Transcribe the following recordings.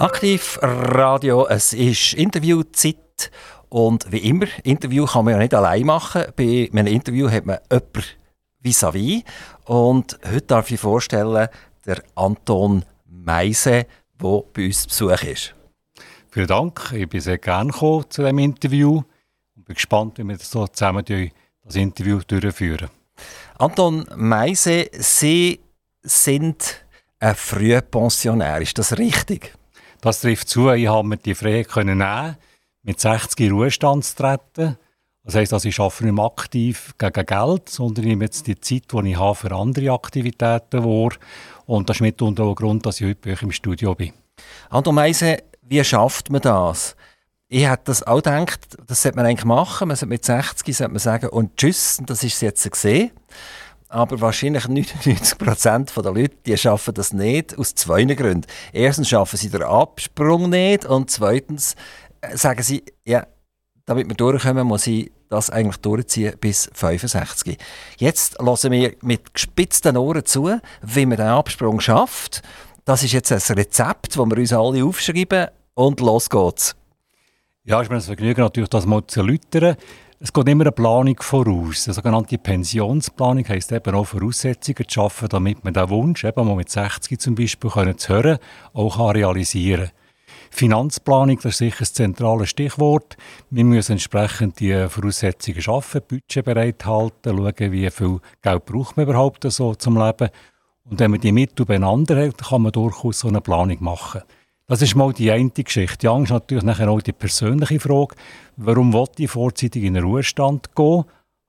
Aktiv Radio, es ist Interviewzeit und wie immer, Interview kann man ja nicht allein machen. Bei einem Interview hat man jemanden vis-à-vis und heute darf ich vorstellen, der Anton Meise, der bei uns zu Besuch ist. Vielen Dank, ich bin sehr gerne gekommen zu diesem Interview und bin gespannt, wie wir das so zusammen das Interview durchführen. Anton Meise, Sie sind ein Frühpensionär, ist das richtig? Das trifft zu. Ich habe mir die Freiheit können nehmen, mit 60 in Ruhestand zu treten. Das heisst, also ich arbeite nicht mehr aktiv gegen Geld, sondern ich nehme jetzt die Zeit, die ich habe, für andere Aktivitäten vor. Und das ist mitunter ein Grund, dass ich heute bei euch im Studio bin. Anton Meise, wie schafft man das? Ich hätte das auch gedacht, das sollte man eigentlich machen. Man sollte mit 60 sollte man sagen, und tschüss, das ist es jetzt gesehen. Aber wahrscheinlich 99% der Leute die schaffen das nicht, aus zwei Gründen. Erstens schaffen sie den Absprung nicht und zweitens äh, sagen sie, ja, damit wir durchkommen, muss ich das eigentlich durchziehen bis 65. Jetzt lassen wir mit gespitzten Ohren zu, wie man den Absprung schafft. Das ist jetzt ein Rezept, das wir uns alle aufschreiben und los geht's. Ja, ich mir das Vergnügen natürlich, das mal zu erläutern. Es geht immer eine Planung voraus. Eine sogenannte Pensionsplanung heisst eben auch Voraussetzungen zu schaffen, damit man den Wunsch, eben mal mit 60 zum Beispiel können zu hören, auch realisieren kann. Finanzplanung, das ist sicher das zentrale Stichwort. Wir müssen entsprechend die Voraussetzungen schaffen, Budget bereithalten, schauen, wie viel Geld braucht man überhaupt so zum Leben. Und wenn man die Mittel beieinander hat, kann man durchaus so eine Planung machen. Das ist mal die eine Geschichte. Die Angst ist natürlich nachher auch die persönliche Frage. Warum wollte ich vorzeitig in den Ruhestand gehen?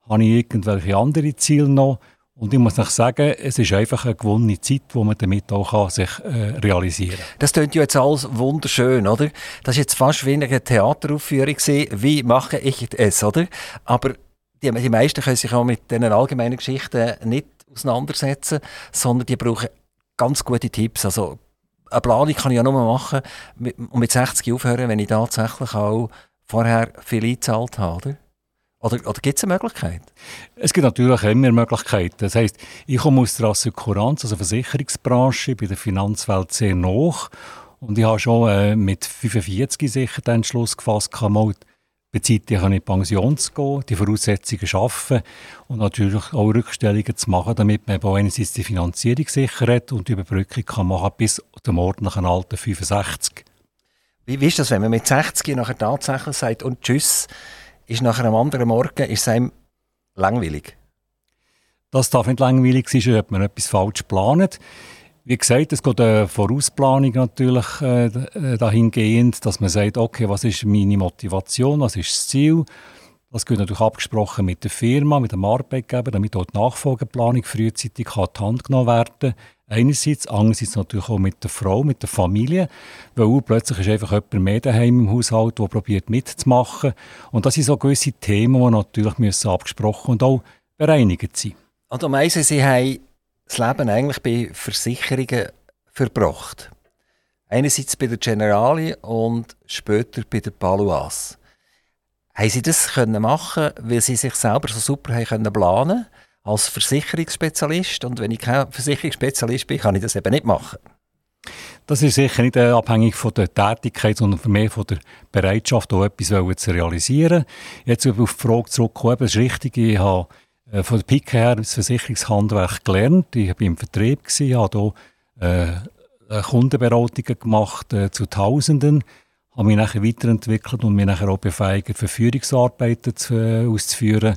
Habe ich irgendwelche andere Ziele noch? Und ich muss noch sagen, es ist einfach eine gewonnene Zeit, die man damit auch sich äh, realisieren kann. Das klingt ja jetzt alles wunderschön, oder? Das war jetzt fast wie eine Theateraufführung. Wie mache ich es, oder? Aber die, die meisten können sich auch mit diesen allgemeinen Geschichten nicht auseinandersetzen, sondern die brauchen ganz gute Tipps. Also eine Planung kann ich ja nur machen und mit 60 aufhören, wenn ich tatsächlich auch vorher viel eingezahlt habe. Oder, oder gibt es eine Möglichkeit? Es gibt natürlich immer Möglichkeiten. Das heisst, ich komme aus der Assekuranz, also Versicherungsbranche, bei der Finanzwelt sehr nach. Und ich habe schon äh, mit 45 sicher den Entschluss gefasst, mal bezeitig in die Pension zu gehen, die Voraussetzungen schaffen und natürlich auch Rückstellungen zu machen, damit man einerseits die Finanzierung sichert und die Überbrückung kann machen bis zum ordentlichen Alter 65. Wie, wie ist das, wenn man mit 60 nachher tatsächlich sagt und Tschüss, ist nachher am anderen Morgen ist es einem langweilig? Das darf nicht langweilig sein, ob man etwas falsch geplant. Wie gesagt, es geht eine Vorausplanung natürlich äh, äh, dahingehend, dass man sagt, okay, was ist meine Motivation, was ist das Ziel? Das wird natürlich abgesprochen mit der Firma, mit dem Arbeitgeber, damit auch die Nachfolgeplanung frühzeitig an die Hand genommen werden Einerseits, andererseits natürlich auch mit der Frau, mit der Familie, weil plötzlich ist einfach jemand mehr daheim im Haushalt, der probiert mitzumachen. Und das sind so gewisse Themen, die natürlich müssen abgesprochen und auch bereinigt sein. Und am meisten, Sie haben das Leben eigentlich bei Versicherungen verbracht. Einerseits bei der Generali und später bei der Paluas. Haben Sie das können machen, weil Sie sich selber so super haben können planen als Versicherungsspezialist? Und wenn ich kein Versicherungsspezialist bin, kann ich das eben nicht machen. Das ist sicher nicht abhängig von der Tätigkeit, sondern mehr von der Bereitschaft, auch etwas zu realisieren. Jetzt auf die Frage zurückkommen, es ist richtig, ich habe äh, von der Pike her das Versicherungshandwerk gelernt. Ich war im Vertrieb, habe hier äh, Kundenberatungen gemacht äh, zu Tausenden, habe mich nachher weiterentwickelt und mich nachher auch befähigt, Verführungsarbeiten zu, äh, auszuführen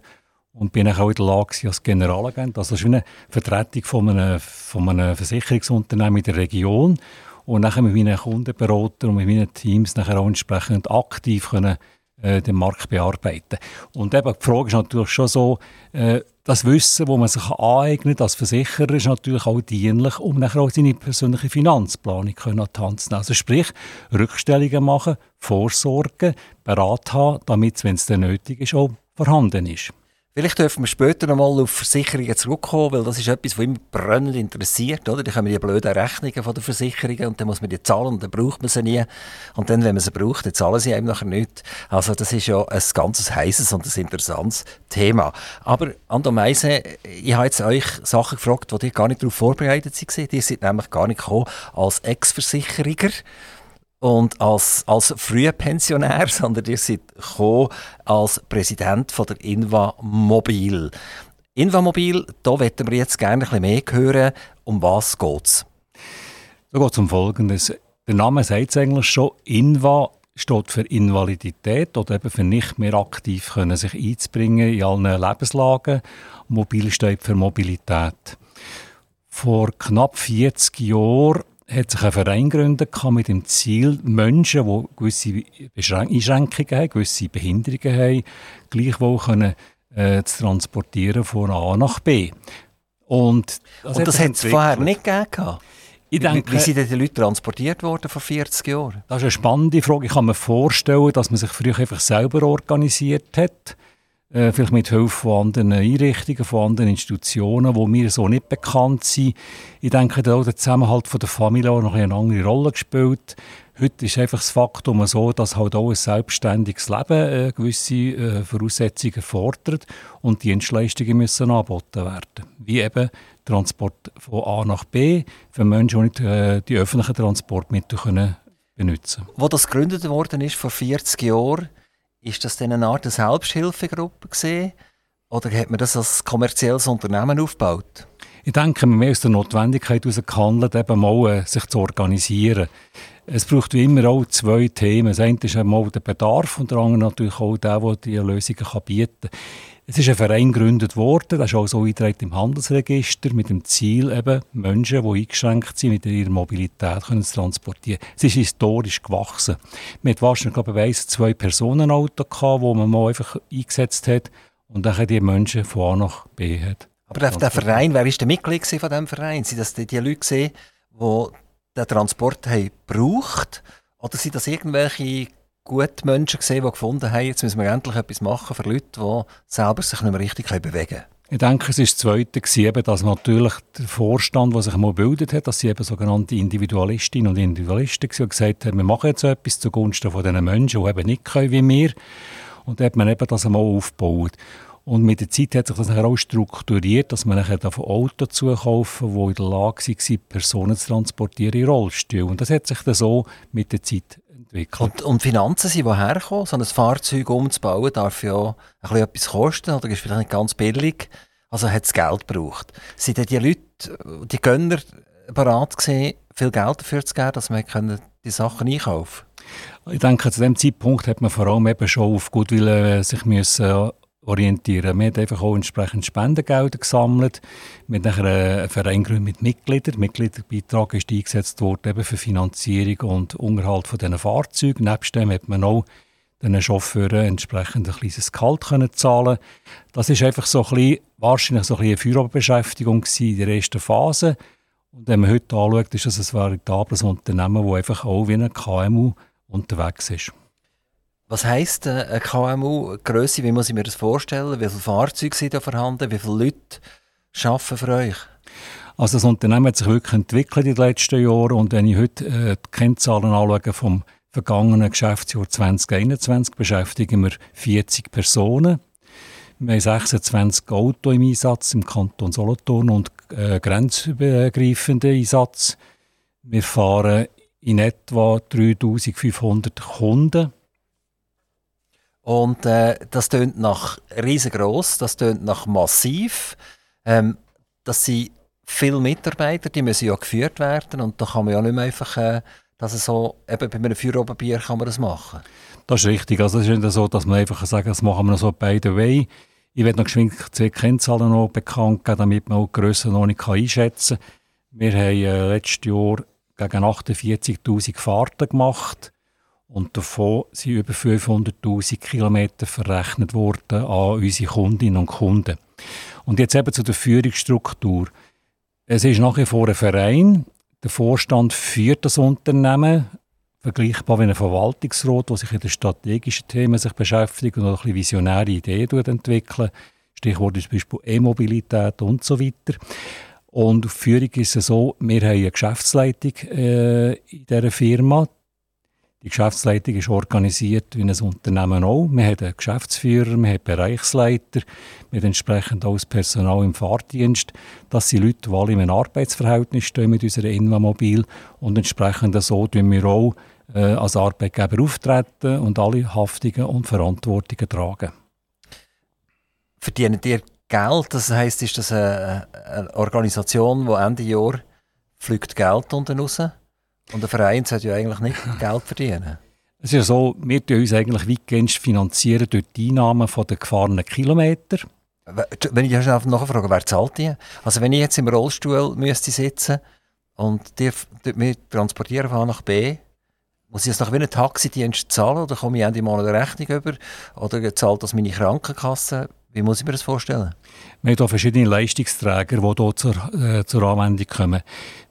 und bin auch in der Lage als Generalagent. Also das eine Vertretung von einem, von einem Versicherungsunternehmen in der Region und nachher mit meinen Kundenberatern und mit meinen Teams nachher auch entsprechend aktiv können äh, den Markt bearbeiten. Und eben die Frage ist natürlich schon so, äh, das Wissen, das man sich aneignet als Versicherer, ist natürlich auch dienlich, um nachher auch seine persönliche Finanzplanung können an die Hand zu nehmen. Also sprich, Rückstellungen machen, Vorsorgen, Berat haben, damit, wenn es nötig ist, auch vorhanden ist. Vielleicht dürfen wir später noch mal auf Versicherungen zurückkommen, weil das ist etwas, was immer brennend interessiert. Oder? Da kommen die blöden Rechnungen von der Versicherungen und dann muss man die zahlen und dann braucht man sie nie. Und dann, wenn man sie braucht, dann zahlen sie einem nachher nicht. Also das ist ja ein ganz heißes und ein interessantes Thema. Aber Ando Meise, ich habe jetzt euch Sachen gefragt, die ihr gar nicht darauf vorbereitet sind. Die sind nämlich gar nicht gekommen als Ex-Versicherger und als, als früher Pensionär, sondern ihr seid gekommen als Präsident von der Inva Mobil. Inva Mobil, da möchten wir jetzt gerne ein bisschen mehr hören. Um was geht es? Da geht es um Folgendes. Der Name sagt es eigentlich schon. Inva steht für Invalidität oder eben für nicht mehr aktiv können, sich einzubringen in allen Lebenslagen. Mobil steht für Mobilität. Vor knapp 40 Jahren hat sich ein Verein gegründet mit dem Ziel, Menschen, die gewisse Einschränkungen haben, gewisse Behinderungen haben, gleichwohl können, äh, zu transportieren von A nach B. Und das, Und das hat es vorher nicht gegeben? Ich denke, wie, sind denn die Leute transportiert worden vor 40 Jahren? Das ist eine spannende Frage. Ich kann mir vorstellen, dass man sich früher einfach selber organisiert hat. Äh, vielleicht mit Hilfe von anderen Einrichtungen, von anderen Institutionen, die mir so nicht bekannt sind. Ich denke, da hat der Zusammenhalt von der Familie auch noch eine andere Rolle gespielt. Heute ist einfach das Faktum so, dass halt auch ein selbstständiges Leben äh, gewisse äh, Voraussetzungen fordert und Dienstleistungen müssen angeboten werden. Wie eben Transport von A nach B für Menschen, die nicht äh, die öffentlichen Transportmittel können benutzen können. Wo das gegründet worden ist, vor 40 Jahren, ist das denn eine Art Selbsthilfegruppe gesehen oder hat man das als kommerzielles Unternehmen aufgebaut? Ich denke, mehr aus der Notwendigkeit heraus gehandelt, eben mal äh, sich zu organisieren. Es braucht wie immer auch zwei Themen. Das eine ist einmal der Bedarf und der andere natürlich auch der, der die Lösungen bieten kann. Es ist ein Verein gegründet worden, das ist auch so eingetragen im Handelsregister, mit dem Ziel, eben Menschen, die eingeschränkt sind, mit ihrer Mobilität können zu transportieren. Es ist historisch gewachsen. Man hat wahrscheinlich, glaube ich, zwei Personenauto gehabt, wo man mal einfach eingesetzt hat und dann die Menschen von A nach B hat. Aber der, der Verein, wer war der Mitglied von diesem Verein? Sind das die, die Leute gesehen, die den Transport haben gebraucht? Oder sind das irgendwelche gute Menschen gesehen, die gefunden haben, jetzt müssen wir endlich etwas machen für Leute, die selber sich nicht mehr richtig bewegen können? Ich denke, es war das Zweite, gewesen, dass natürlich der Vorstand, der sich mal gebildet hat, dass sie eben sogenannte Individualistinnen und Individualisten waren, und gesagt haben, wir machen jetzt etwas zugunsten von diesen Menschen, die eben nicht können wie wir. Und da hat man eben das einmal aufgebaut. Und mit der Zeit hat sich das auch strukturiert, dass man nachher von Autos zukaufen die in der Lage waren, Personen zu transportieren in Rollstuhl. Und das hat sich dann so mit der Zeit entwickelt. Und, und Finanzen sind woher gekommen? So ein Fahrzeug umzubauen darf ja ein bisschen etwas kosten oder ist vielleicht nicht ganz billig. Also hat es Geld gebraucht. Sind denn die Leute, die Gönner bereit gewesen, viel Geld dafür zu geben, dass man die Sachen einkaufen Ich denke, zu dem Zeitpunkt hat man vor allem eben schon auf Gutwillen sich müssen orientieren. Wir haben einfach auch entsprechend Spendengelder gesammelt. Wir haben nachher einen Verein gegründet mit Mitgliedern. Mitgliederbeitrag ist eingesetzt worden eben für Finanzierung und Unterhalt von diesen Fahrzeugen. Nebst dem hat man auch den Chauffeuren entsprechend ein kleines Gehalt können zahlen Das ist einfach so ein bisschen, wahrscheinlich so ein bisschen eine Führerbeschäftigung in der ersten Phase. Und wenn man heute anschaut, ist das ein veritables Unternehmen, das einfach auch wie ein KMU unterwegs ist. Was heisst äh, eine KMU-Größe? Wie muss ich mir das vorstellen? Wie viele Fahrzeuge sind da vorhanden? Wie viele Leute arbeiten für euch? Also das Unternehmen hat sich wirklich entwickelt in den letzten Jahren und wenn ich heute äh, die Kennzahlen anschaue vom vergangenen Geschäftsjahr 2021, beschäftigen wir 40 Personen. Wir haben 26 Autos im Einsatz im Kanton Solothurn und äh, grenzübergreifenden Einsatz. Wir fahren in etwa 3500 Kunden und äh, das tönt nach riesengroß, das tönt nach massiv. Ähm, das sind viele Mitarbeiter, die müssen ja geführt werden und da kann man ja nicht mehr einfach, äh, dass so, eben bei einem Feuerobenbier kann man das machen. Das ist richtig, also es ist nicht so, dass man einfach sagen, das machen wir so by the way. Ich werde noch geschwind die Kennzahlen noch bekannt geben, damit man auch die Grösse noch nicht einschätzen kann. Wir haben äh, letztes Jahr gegen 48'000 Fahrten gemacht und davon sind über 500.000 Kilometer verrechnet worden an unsere Kundinnen und Kunden. Und jetzt eben zu der Führungsstruktur. Es ist nach wie vor ein Verein. Der Vorstand führt das Unternehmen, vergleichbar wie ein Verwaltungsrat, der sich in den strategischen Themen sich beschäftigt und auch ein bisschen visionäre Ideen entwickelt. Stichwort ist zum Beispiel E-Mobilität und so weiter. Und auf Führung ist es so, wir haben eine Geschäftsleitung äh, in dieser Firma. Die Geschäftsleitung ist organisiert wie ein Unternehmen auch. Wir haben einen Geschäftsführer, wir haben Bereichsleiter, haben entsprechend auch das Personal im Fahrdienst. Das sind Leute, die alle in einem Arbeitsverhältnis stehen mit unserer Invamobil und entsprechend so tun wir auch äh, als Arbeitgeber auftreten und alle Haftungen und Verantwortungen tragen. Verdienen ihr Geld? Das heisst, ist das eine, eine Organisation, die Ende Jahr fliegt Geld unten raus? Und der Verein sollte ja eigentlich nicht Geld verdienen. Es ist ja so, wir finanzieren uns eigentlich weitgehend finanzieren durch die Einnahmen der gefahrenen Kilometer. Wenn ich schnell nachfrage, wer zahlt die? Also wenn ich jetzt im Rollstuhl müsste sitzen und die, mich transportieren von A nach B, muss ich das nach wie ein Taxidienst zahlen oder komme ich Ende Monat eine Rechnung über? Oder zahlt das meine Krankenkasse? Wie muss ich mir das vorstellen? Wir haben hier verschiedene Leistungsträger, die hier zur, äh, zur Anwendung kommen.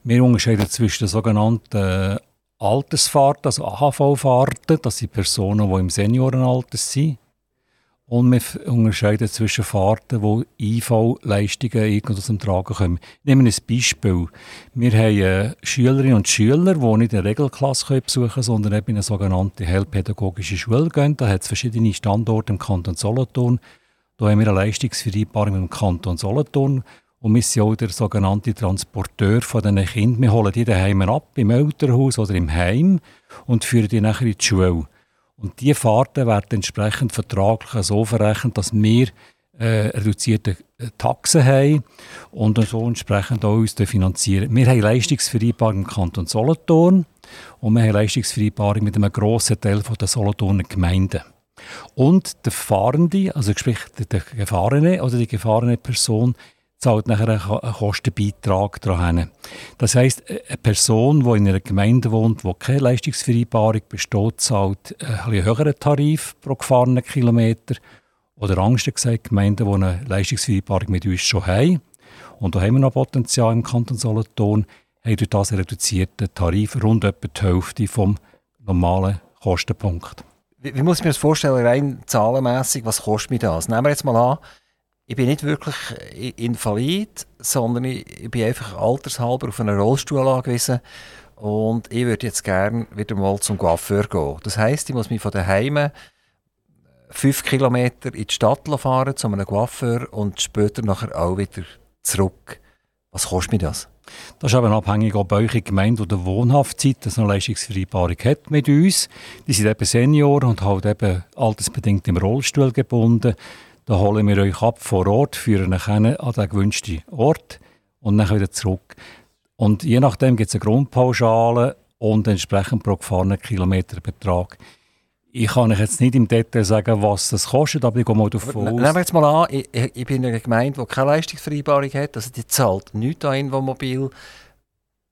Wir unterscheiden zwischen den sogenannten Altersfahrten, also AHV-Fahrten, das sind Personen, die im Seniorenalter sind. Und wir unterscheiden zwischen Fahrten, wo IV-Leistungen irgendwo zum Tragen kommen. Nehmen wir ein Beispiel. Wir haben äh, Schülerinnen und Schüler, die nicht eine Regelklasse besuchen können, sondern eben in eine sogenannte heilpädagogische Schule gehen. Da hat es verschiedene Standorte im Kanton Solothurn. Da haben wir eine Leistungsvereinbarung dem Kanton Solothurn. Und wir sind auch der sogenannte Transporteur von diesen Kindern. Wir holen die daheim ab, im Elternhaus oder im Heim und führen die nachher in die Schule. Und diese Fahrten werden entsprechend vertraglich so verrechnet, dass wir äh, reduzierte äh, Taxen haben und so entsprechend auch uns finanzieren. Wir haben Leistungsvereinbarung im Kanton Solothurn und wir haben Leistungsvereinbarung mit einem grossen Teil der Solothurner Gemeinden. Und der Fahrende, also sprich der Gefahrene oder die gefahrene Person, zahlt nachher einen Kostenbeitrag daran. Das heisst, eine Person, die in einer Gemeinde wohnt, wo keine Leistungsvereinbarung besteht, zahlt einen höheren Tarif pro gefahrenen Kilometer. Oder Angst gesagt, Gemeinden, die eine Leistungsvereinbarung mit uns schon haben, und da haben wir noch Potenzial im Kanton Solothurn, haben durch das reduzierten Tarif rund etwa die Hälfte vom normalen Kostenpunkt. Wie, wie muss ich mir das vorstellen, rein zahlenmässig, was kostet mir das? Nehmen wir jetzt mal an, ich bin nicht wirklich invalid, sondern ich, bin einfach altershalber auf einen Rollstuhl angewiesen und ich würde jetzt gerne wieder mal zum Coiffeur gehen. Das heisst, ich muss mich von daheim fünf Kilometer in die Stadt fahren zu einem Coiffeur und später nachher auch wieder zurück. Was kostet mir das? Das ist eben abhängig, ob eure Gemeinde oder Wohnhaftzeit eine Leistungsvereinbarung hat mit uns. Die sind eben Senioren und halt eben altersbedingt im Rollstuhl gebunden. Da holen wir euch ab vor Ort, führen euch an den gewünschten Ort und dann wieder zurück. Und je nachdem gibt es eine Grundpauschale und entsprechend pro gefahrenen Kilometerbetrag. Ich kann euch jetzt nicht im Detail sagen, was das kostet, aber ich gehe mal davon aus. Nehmen wir jetzt mal an, ich, ich bin in einer Gemeinde, die keine Leistungsvereinbarung hat, also die zahlt nichts an Infomobil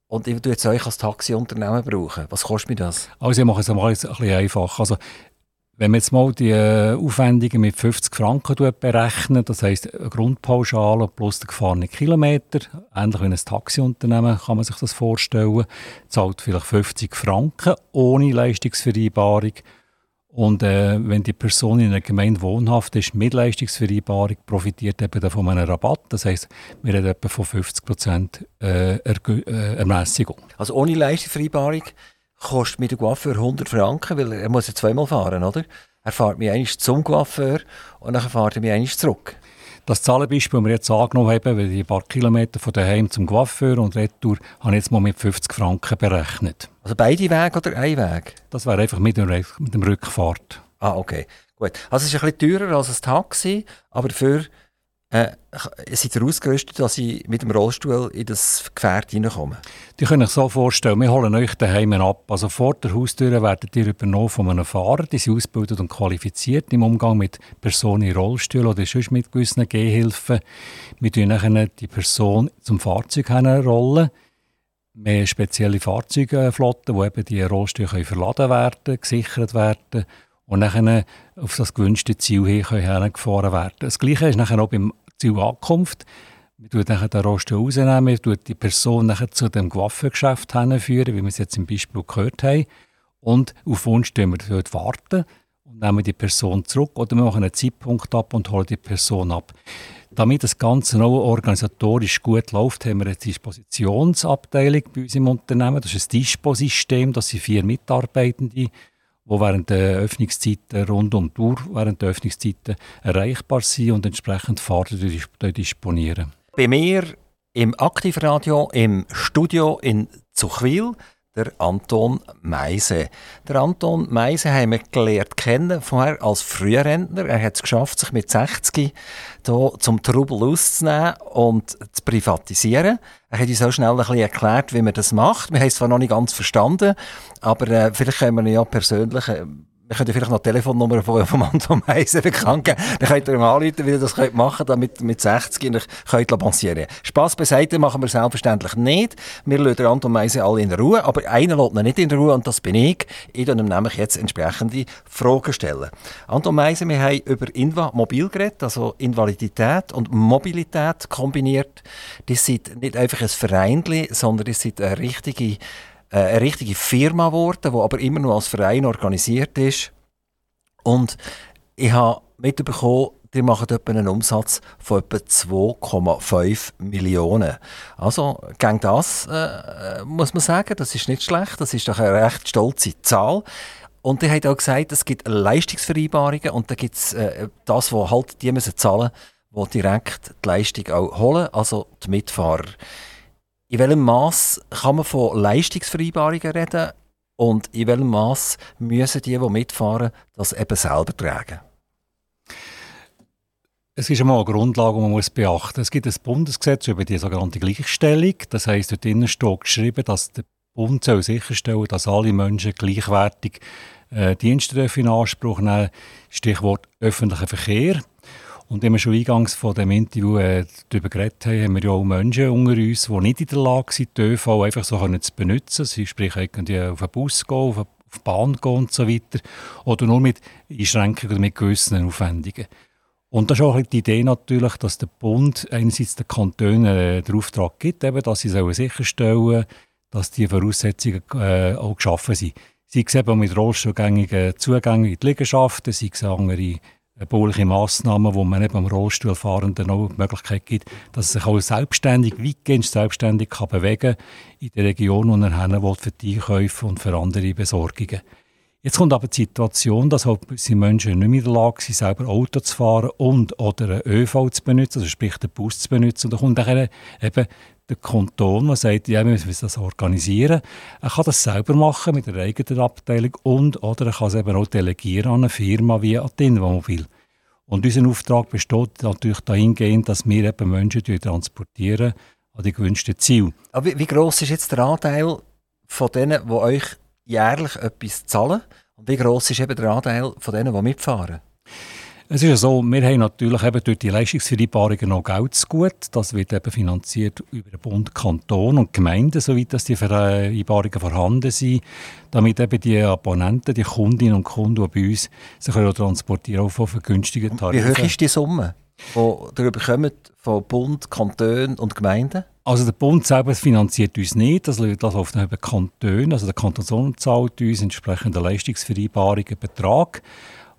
und ich würde jetzt euch als Taxiunternehmen brauchen. Was kostet mir das? Also ich mache es mal ein bisschen einfach. Also wenn man jetzt mal die äh, Aufwendungen mit 50 Franken berechnet, das heisst eine Grundpauschale plus der gefahrene Kilometer, ähnlich wie ein Taxiunternehmen kann man sich das vorstellen, zahlt vielleicht 50 Franken ohne Leistungsvereinbarung. Und äh, wenn die Person in einer Gemeinde wohnhaft ist mit Leistungsvereinbarung, profitiert eben von einem Rabatt. Das heisst, wir reden etwa von 50 Prozent äh, äh, Ermässigung. Also ohne Leistungsvereinbarung kostet mir der Coiffeur 100 Franken, weil er muss ja zweimal fahren, oder? Er fährt mich einmal zum Coiffeur und dann fährt er mich einmal zurück. Das Zahlenbeispiel, das wir jetzt angenommen haben, weil ein paar Kilometer von daheim zum Coiffeur und Retour, habe ich jetzt mal mit 50 Franken berechnet. Also beide Wege oder ein Weg? Das wäre einfach mit dem, mit dem Rückfahrt. Ah, okay. Gut. Also es ist ein bisschen teurer als ein Taxi, aber dafür äh, seid ihr ausgerüstet, dass ich mit dem Rollstuhl in das Gefährt hineinkomme? Die können sich so vorstellen, wir holen euch daheim ab. Also vor der Haustür werdet ihr übernommen von einem Fahrer, die sind ausgebildet und qualifiziert im Umgang mit Personen in Rollstuhl oder sonst mit gewissen Gehhilfen. Wir tun die Person zum Fahrzeug rollen. Wir haben spezielle Fahrzeugflotten, wo eben die Rollstühle verladen werden, gesichert werden und dann auf das gewünschte Ziel hin hergefahren werden. Das Gleiche ist nachher auch beim Zielankunft. Wir tun dann den Rosten rausnehmen, wir tun die Person nachher zu dem Waffengeschäft hinführen, wie wir es jetzt im Beispiel gehört haben. Und auf tun wir dort warten und nehmen die Person zurück oder wir machen einen Zeitpunkt ab und holen die Person ab. Damit das Ganze auch organisatorisch gut läuft, haben wir eine Dispositionsabteilung bei uns im Unternehmen. Das ist ein Dispo-System, das sind vier Mitarbeitende, die während der Öffnungszeiten rund um die Uhr während der Öffnungszeiten erreichbar sind und entsprechend Fahrten disponieren. Bei mir im Aktivradio im Studio in Zuchwil der Anton Meise. Der Anton Meise haben wir gelernt kennen, vorher als Frührentner. Er hat es geschafft, sich mit 60 hier zum Trubel auszunehmen und zu privatisieren. Er hat uns auch schnell ein bisschen erklärt, wie man das macht. Wir haben es zwar noch nicht ganz verstanden, aber äh, vielleicht können wir ihn ja persönlich äh, wir können vielleicht noch die Telefonnummer von, von Anton Meiser bekannt geben. Dann könnt ihr ihm anrufen, wie ihr das könnt machen könnt, damit mit 60 und könnt lancieren Spass beiseite machen wir selbstverständlich nicht. Wir lassen Anton Meiser alle in Ruhe, aber einer lässt ihn nicht in Ruhe und das bin ich. Ich werde ihm nämlich jetzt entsprechende Fragen stellen. Anton Meiser, wir haben über Inva Mobil geredet, also Invalidität und Mobilität kombiniert. Das sind nicht einfach ein Verein, sondern das sind eine richtige äh, eine richtige Firma geworden, die aber immer noch als Verein organisiert ist. Und ich habe mitbekommen, die machen etwa einen Umsatz von etwa 2,5 Millionen. Also, gegen das äh, muss man sagen, das ist nicht schlecht, das ist doch eine recht stolze Zahl. Und die haben auch gesagt, es gibt Leistungsvereinbarungen und da gibt es äh, das, was halt die müssen zahlen, die direkt die Leistung auch holen, also die Mitfahrer. In welchem Maß kann man von Leistungsvereinbarungen reden und in welchem Maß müssen die, die mitfahren, das eben selber tragen? Es ist einmal eine Grundlage, die man muss beachten muss. Es gibt ein Bundesgesetz über die sogenannte Gleichstellung. Das heisst, dort drinnen steht geschrieben, dass der Bund soll sicherstellen dass alle Menschen gleichwertig äh, Dienste in Anspruch nehmen Stichwort öffentlicher Verkehr. Und wenn wir schon eingangs von dem Interview äh, darüber geredet haben, haben wir ja auch Menschen unter uns, die nicht in der Lage sind, die ÖV einfach so zu benutzen. Sie sprich irgendwie auf einen Bus gehen, auf, eine, Bahn gehen und so weiter. Oder nur mit Einschränkungen oder mit gewissen Aufwendungen. Und das ist auch die Idee natürlich, dass der Bund einerseits den Kantonen äh, den Auftrag gibt, eben, dass sie sicherstellen dass die Voraussetzungen äh, auch geschaffen sind. Sie sehen eben mit rollstuhlgängigen Zugängen in die Liegenschaften, sie sehen andere bauliche Massnahmen, wo man eben am Rollstuhlfahrenden auch die Möglichkeit gibt, dass er sich auch selbstständig, weitgehend selbstständig kann bewegen in der Region, wo er hin will, für die Einkäufe und für andere Besorgungen. Jetzt kommt aber die Situation, dass halt Menschen nicht mehr in der Lage sind, selber Auto zu fahren und oder einen ÖV zu benutzen, also sprich den Bus zu benutzen. Und da kommt dann eben der Kanton, der sagt, ja, wir müssen das organisieren. Er kann das selber machen mit einer eigenen Abteilung und oder er kann es eben auch delegieren an eine Firma wie an die. Und unser Auftrag besteht natürlich dahingehend, dass wir eben Menschen transportieren an die gewünschten Ziele. Aber wie, wie gross ist jetzt der Anteil von denen, die euch jährlich etwas zahlen? Und wie gross ist eben der Anteil von denen, die mitfahren? Es ist ja so, wir haben natürlich eben durch die Leistungsvereinbarungen noch Geld zu gut. Das wird eben finanziert über den Bund, Kanton und Gemeinden, soweit dass die Vereinbarungen vorhanden sind, damit eben die Abonnenten, die Kundinnen und Kunden, die bei uns sich transportieren, auch von vergünstigten Tarifen. Wie hoch ist die Summe, die darüber kommt von Bund, Kanton und Gemeinden? Also der Bund selber finanziert uns nicht, das läuft über Kantone, also der Kanton zahlt uns entsprechende Leistungsvereinbarungen Betrag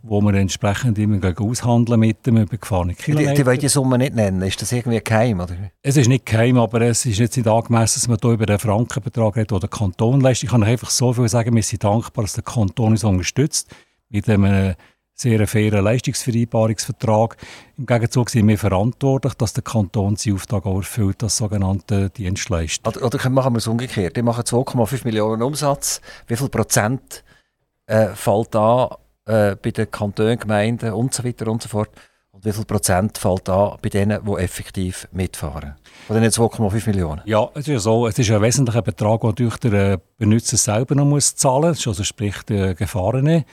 wo wir entsprechend immer aushandeln mit dem über gefahrene Kilometer. Die, die wollen die Summe nicht nennen. Ist das irgendwie geheim? Oder? Es ist nicht geheim, aber es ist jetzt nicht angemessen, dass man hier über den Frankenbetrag redet, den der Kanton leistet. Ich kann einfach so viel sagen, wir sind dankbar, dass der Kanton uns unterstützt mit einem sehr fairen Leistungsvereinbarungsvertrag. Im Gegenzug sind wir verantwortlich, dass der Kanton seinen Auftrag auch erfüllt, das sogenannte Dienstleistung. Oder, oder machen wir es umgekehrt. Die machen 2,5 Millionen Umsatz. Wie viel Prozent äh, fällt da äh, bei den Kantonen, Gemeinden und so weiter und so fort. Und wie viel Prozent fällt da bei denen, die effektiv mitfahren? Von diesen 2,5 Millionen? Ja, es ist ja so, es ist ein wesentlicher Betrag, den durch den äh, Benutzer selber noch muss zahlen muss, also sprich der Gefahrene.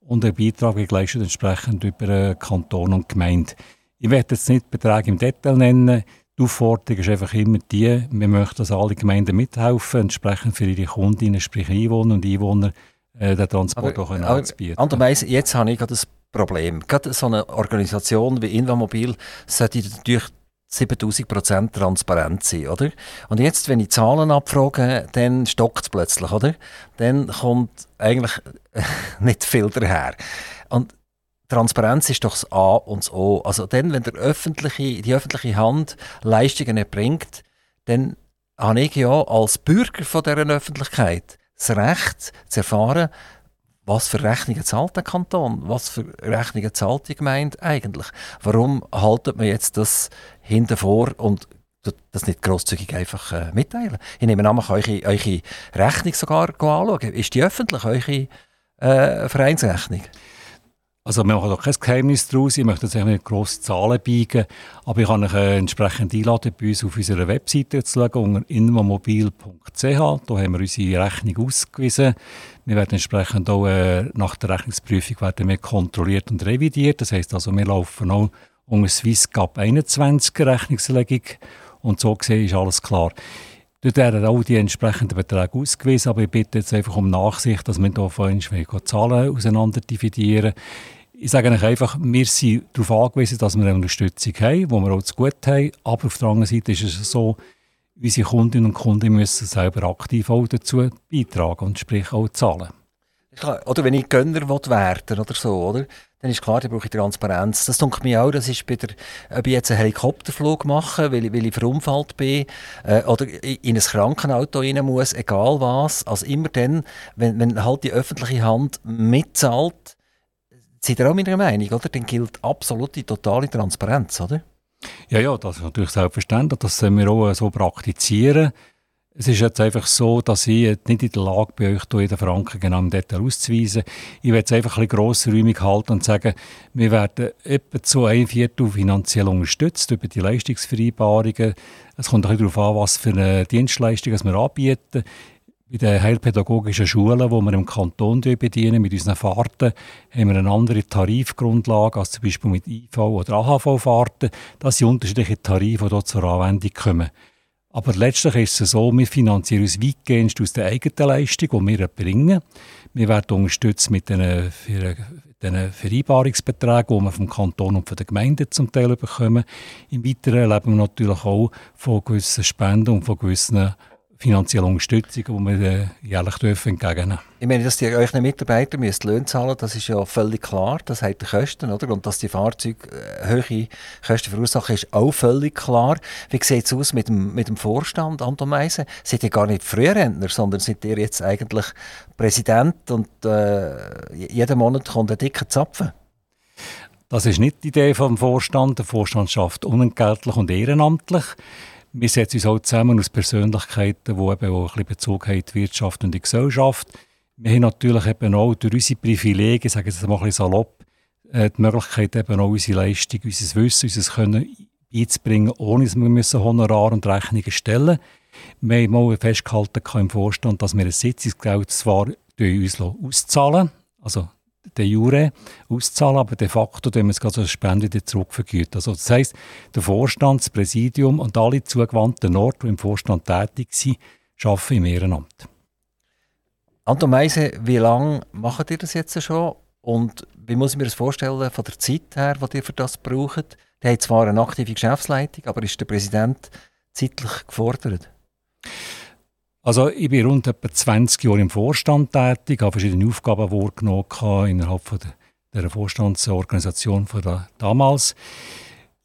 Und der Beitrag wird geleistet entsprechend über äh, Kanton und Gemeinde. Ich werde jetzt nicht Beträge im Detail nennen. Die Aufforderung ist einfach immer die, wir möchten, dass alle Gemeinden mithelfen, entsprechend für ihre Kundinnen, sprich Einwohner und Einwohner, äh, den Transport aber, auch anzubieten. Andererseits, jetzt habe ich gerade das Problem. Gerade so eine Organisation wie Invamobil sollte natürlich 7000% transparent sein, oder? Und jetzt, wenn ich Zahlen abfrage, dann stockt es plötzlich, oder? Dann kommt eigentlich nicht viel daher. Und Transparenz ist doch das A und das O. Also dann, wenn der öffentliche, die öffentliche Hand Leistungen erbringt, dann habe ich ja als Bürger von dieser Öffentlichkeit das Recht zu erfahren, was für Rechnungen zahlt der Kanton, was für Rechnungen zahlt die Gemeinde eigentlich. Warum haltet man jetzt das hinter vor und das nicht grosszügig einfach äh, mitteilen. Ich nehme an, man kann eure, eure Rechnung sogar anschauen. Ist die öffentlich, eure äh, Vereinsrechnung? Also wir machen doch kein Geheimnis daraus, ich möchte jetzt nicht grosse Zahlen biegen, aber ich kann euch äh, entsprechend einladen, bei uns auf unserer Webseite zu schauen, unter inmomobil.ch, da haben wir unsere Rechnung ausgewiesen. Wir werden entsprechend auch äh, nach der Rechnungsprüfung werden wir kontrolliert und revidiert, das heisst also, wir laufen auch unter Swissgap 21 Rechnungslegung und so gesehen ist alles klar. Dort werden auch die entsprechenden Beträge ausgewiesen, aber ich bitte jetzt einfach um Nachsicht, dass wir hier vorhin Zahlen auseinander dividieren. Ich sage euch einfach, wir sind darauf angewiesen, dass wir eine Unterstützung haben, die wir auch zu gut haben. Aber auf der anderen Seite ist es so, unsere Kundinnen und Kunden müssen selber aktiv auch dazu beitragen und sprich auch zahlen. Oder wenn ich Gönner werden oder so, oder? dann ist klar, da brauche ich Transparenz. Das denke mir auch, das ist bei der, ob ich jetzt einen Helikopterflug mache, weil ich, weil ich verunfallt bin, äh, oder in ein Krankenauto rein muss, egal was. Also immer dann, wenn, wenn halt die öffentliche Hand mitzahlt, seid ihr auch meiner Meinung, oder? Dann gilt absolute, totale Transparenz, oder? Ja, ja, das ist natürlich selbstverständlich. Das sollen wir auch so praktizieren. Es ist jetzt einfach so, dass ich nicht in der Lage bin, euch jeden Franken genau im Detail auszuweisen. Ich werde es einfach ein bisschen grossräumig halten und sagen, wir werden etwa zu ein Viertel finanziell unterstützt über die Leistungsvereinbarungen. Es kommt auch darauf an, was für eine Dienstleistung wir anbieten. Bei den heilpädagogischen Schulen, die wir im Kanton bedienen, mit unseren Fahrten, haben wir eine andere Tarifgrundlage als zum Beispiel mit IV- oder AHV-Fahrten. Das sind unterschiedliche Tarife, die dort zur Anwendung kommen. Aber letztlich ist es so, wir finanzieren uns weitgehend aus der eigenen Leistung, die wir erbringen. Wir werden unterstützt mit den, den Vereinbarungsbeträgen, die wir vom Kanton und von den Gemeinden zum Teil bekommen. Im Weiteren leben wir natürlich auch von gewissen Spenden und von gewissen finanzielle Unterstützung, die wir jährlich dürfen entgegennehmen Ich meine, dass die euren Mitarbeiter müssen Löhne zahlen das ist ja völlig klar. Das hat die Kosten, oder? Und dass die Fahrzeuge äh, hohe Kosten verursachen, ist auch völlig klar. Wie sieht es aus mit dem, mit dem Vorstand, Anton Meisen? Seid ihr gar nicht Frührentner, sondern seid ihr jetzt eigentlich Präsident und äh, jeden Monat kommt ein dicker Zapfen? Das ist nicht die Idee vom Vorstand. Der Vorstand schafft unentgeltlich und ehrenamtlich. Wir setzen uns auch zusammen aus Persönlichkeiten, die eben auch ein Bezug haben die Wirtschaft und die Gesellschaft. Wir haben natürlich eben auch durch unsere Privilegien, sagen wir mal ein bisschen salopp, äh, die Möglichkeit, eben auch unsere Leistung, unser Wissen, unser Können einzubringen, ohne dass wir Honorar und Rechnungen stellen Wir haben mal festgehalten im Vorstand, dass wir ein Sitzungsgeld zwar uns auszahlen also de jure auszahlen, aber de facto tun wir es als Spende wieder zurückvergüten. Also das heisst, der Vorstand, das Präsidium und alle zugewandten Orte, die im Vorstand tätig sind, arbeiten im Ehrenamt. Anton Meise, wie lange macht ihr das jetzt schon? Und wie muss ich mir das vorstellen von der Zeit her, die ihr für das braucht? Der hat zwar eine aktive Geschäftsleitung, aber ist der Präsident zeitlich gefordert? Also ich bin rund etwa 20 Jahre im Vorstand tätig, habe verschiedene Aufgaben wahrgenommen innerhalb von der, Vorstandsorganisation von der damals.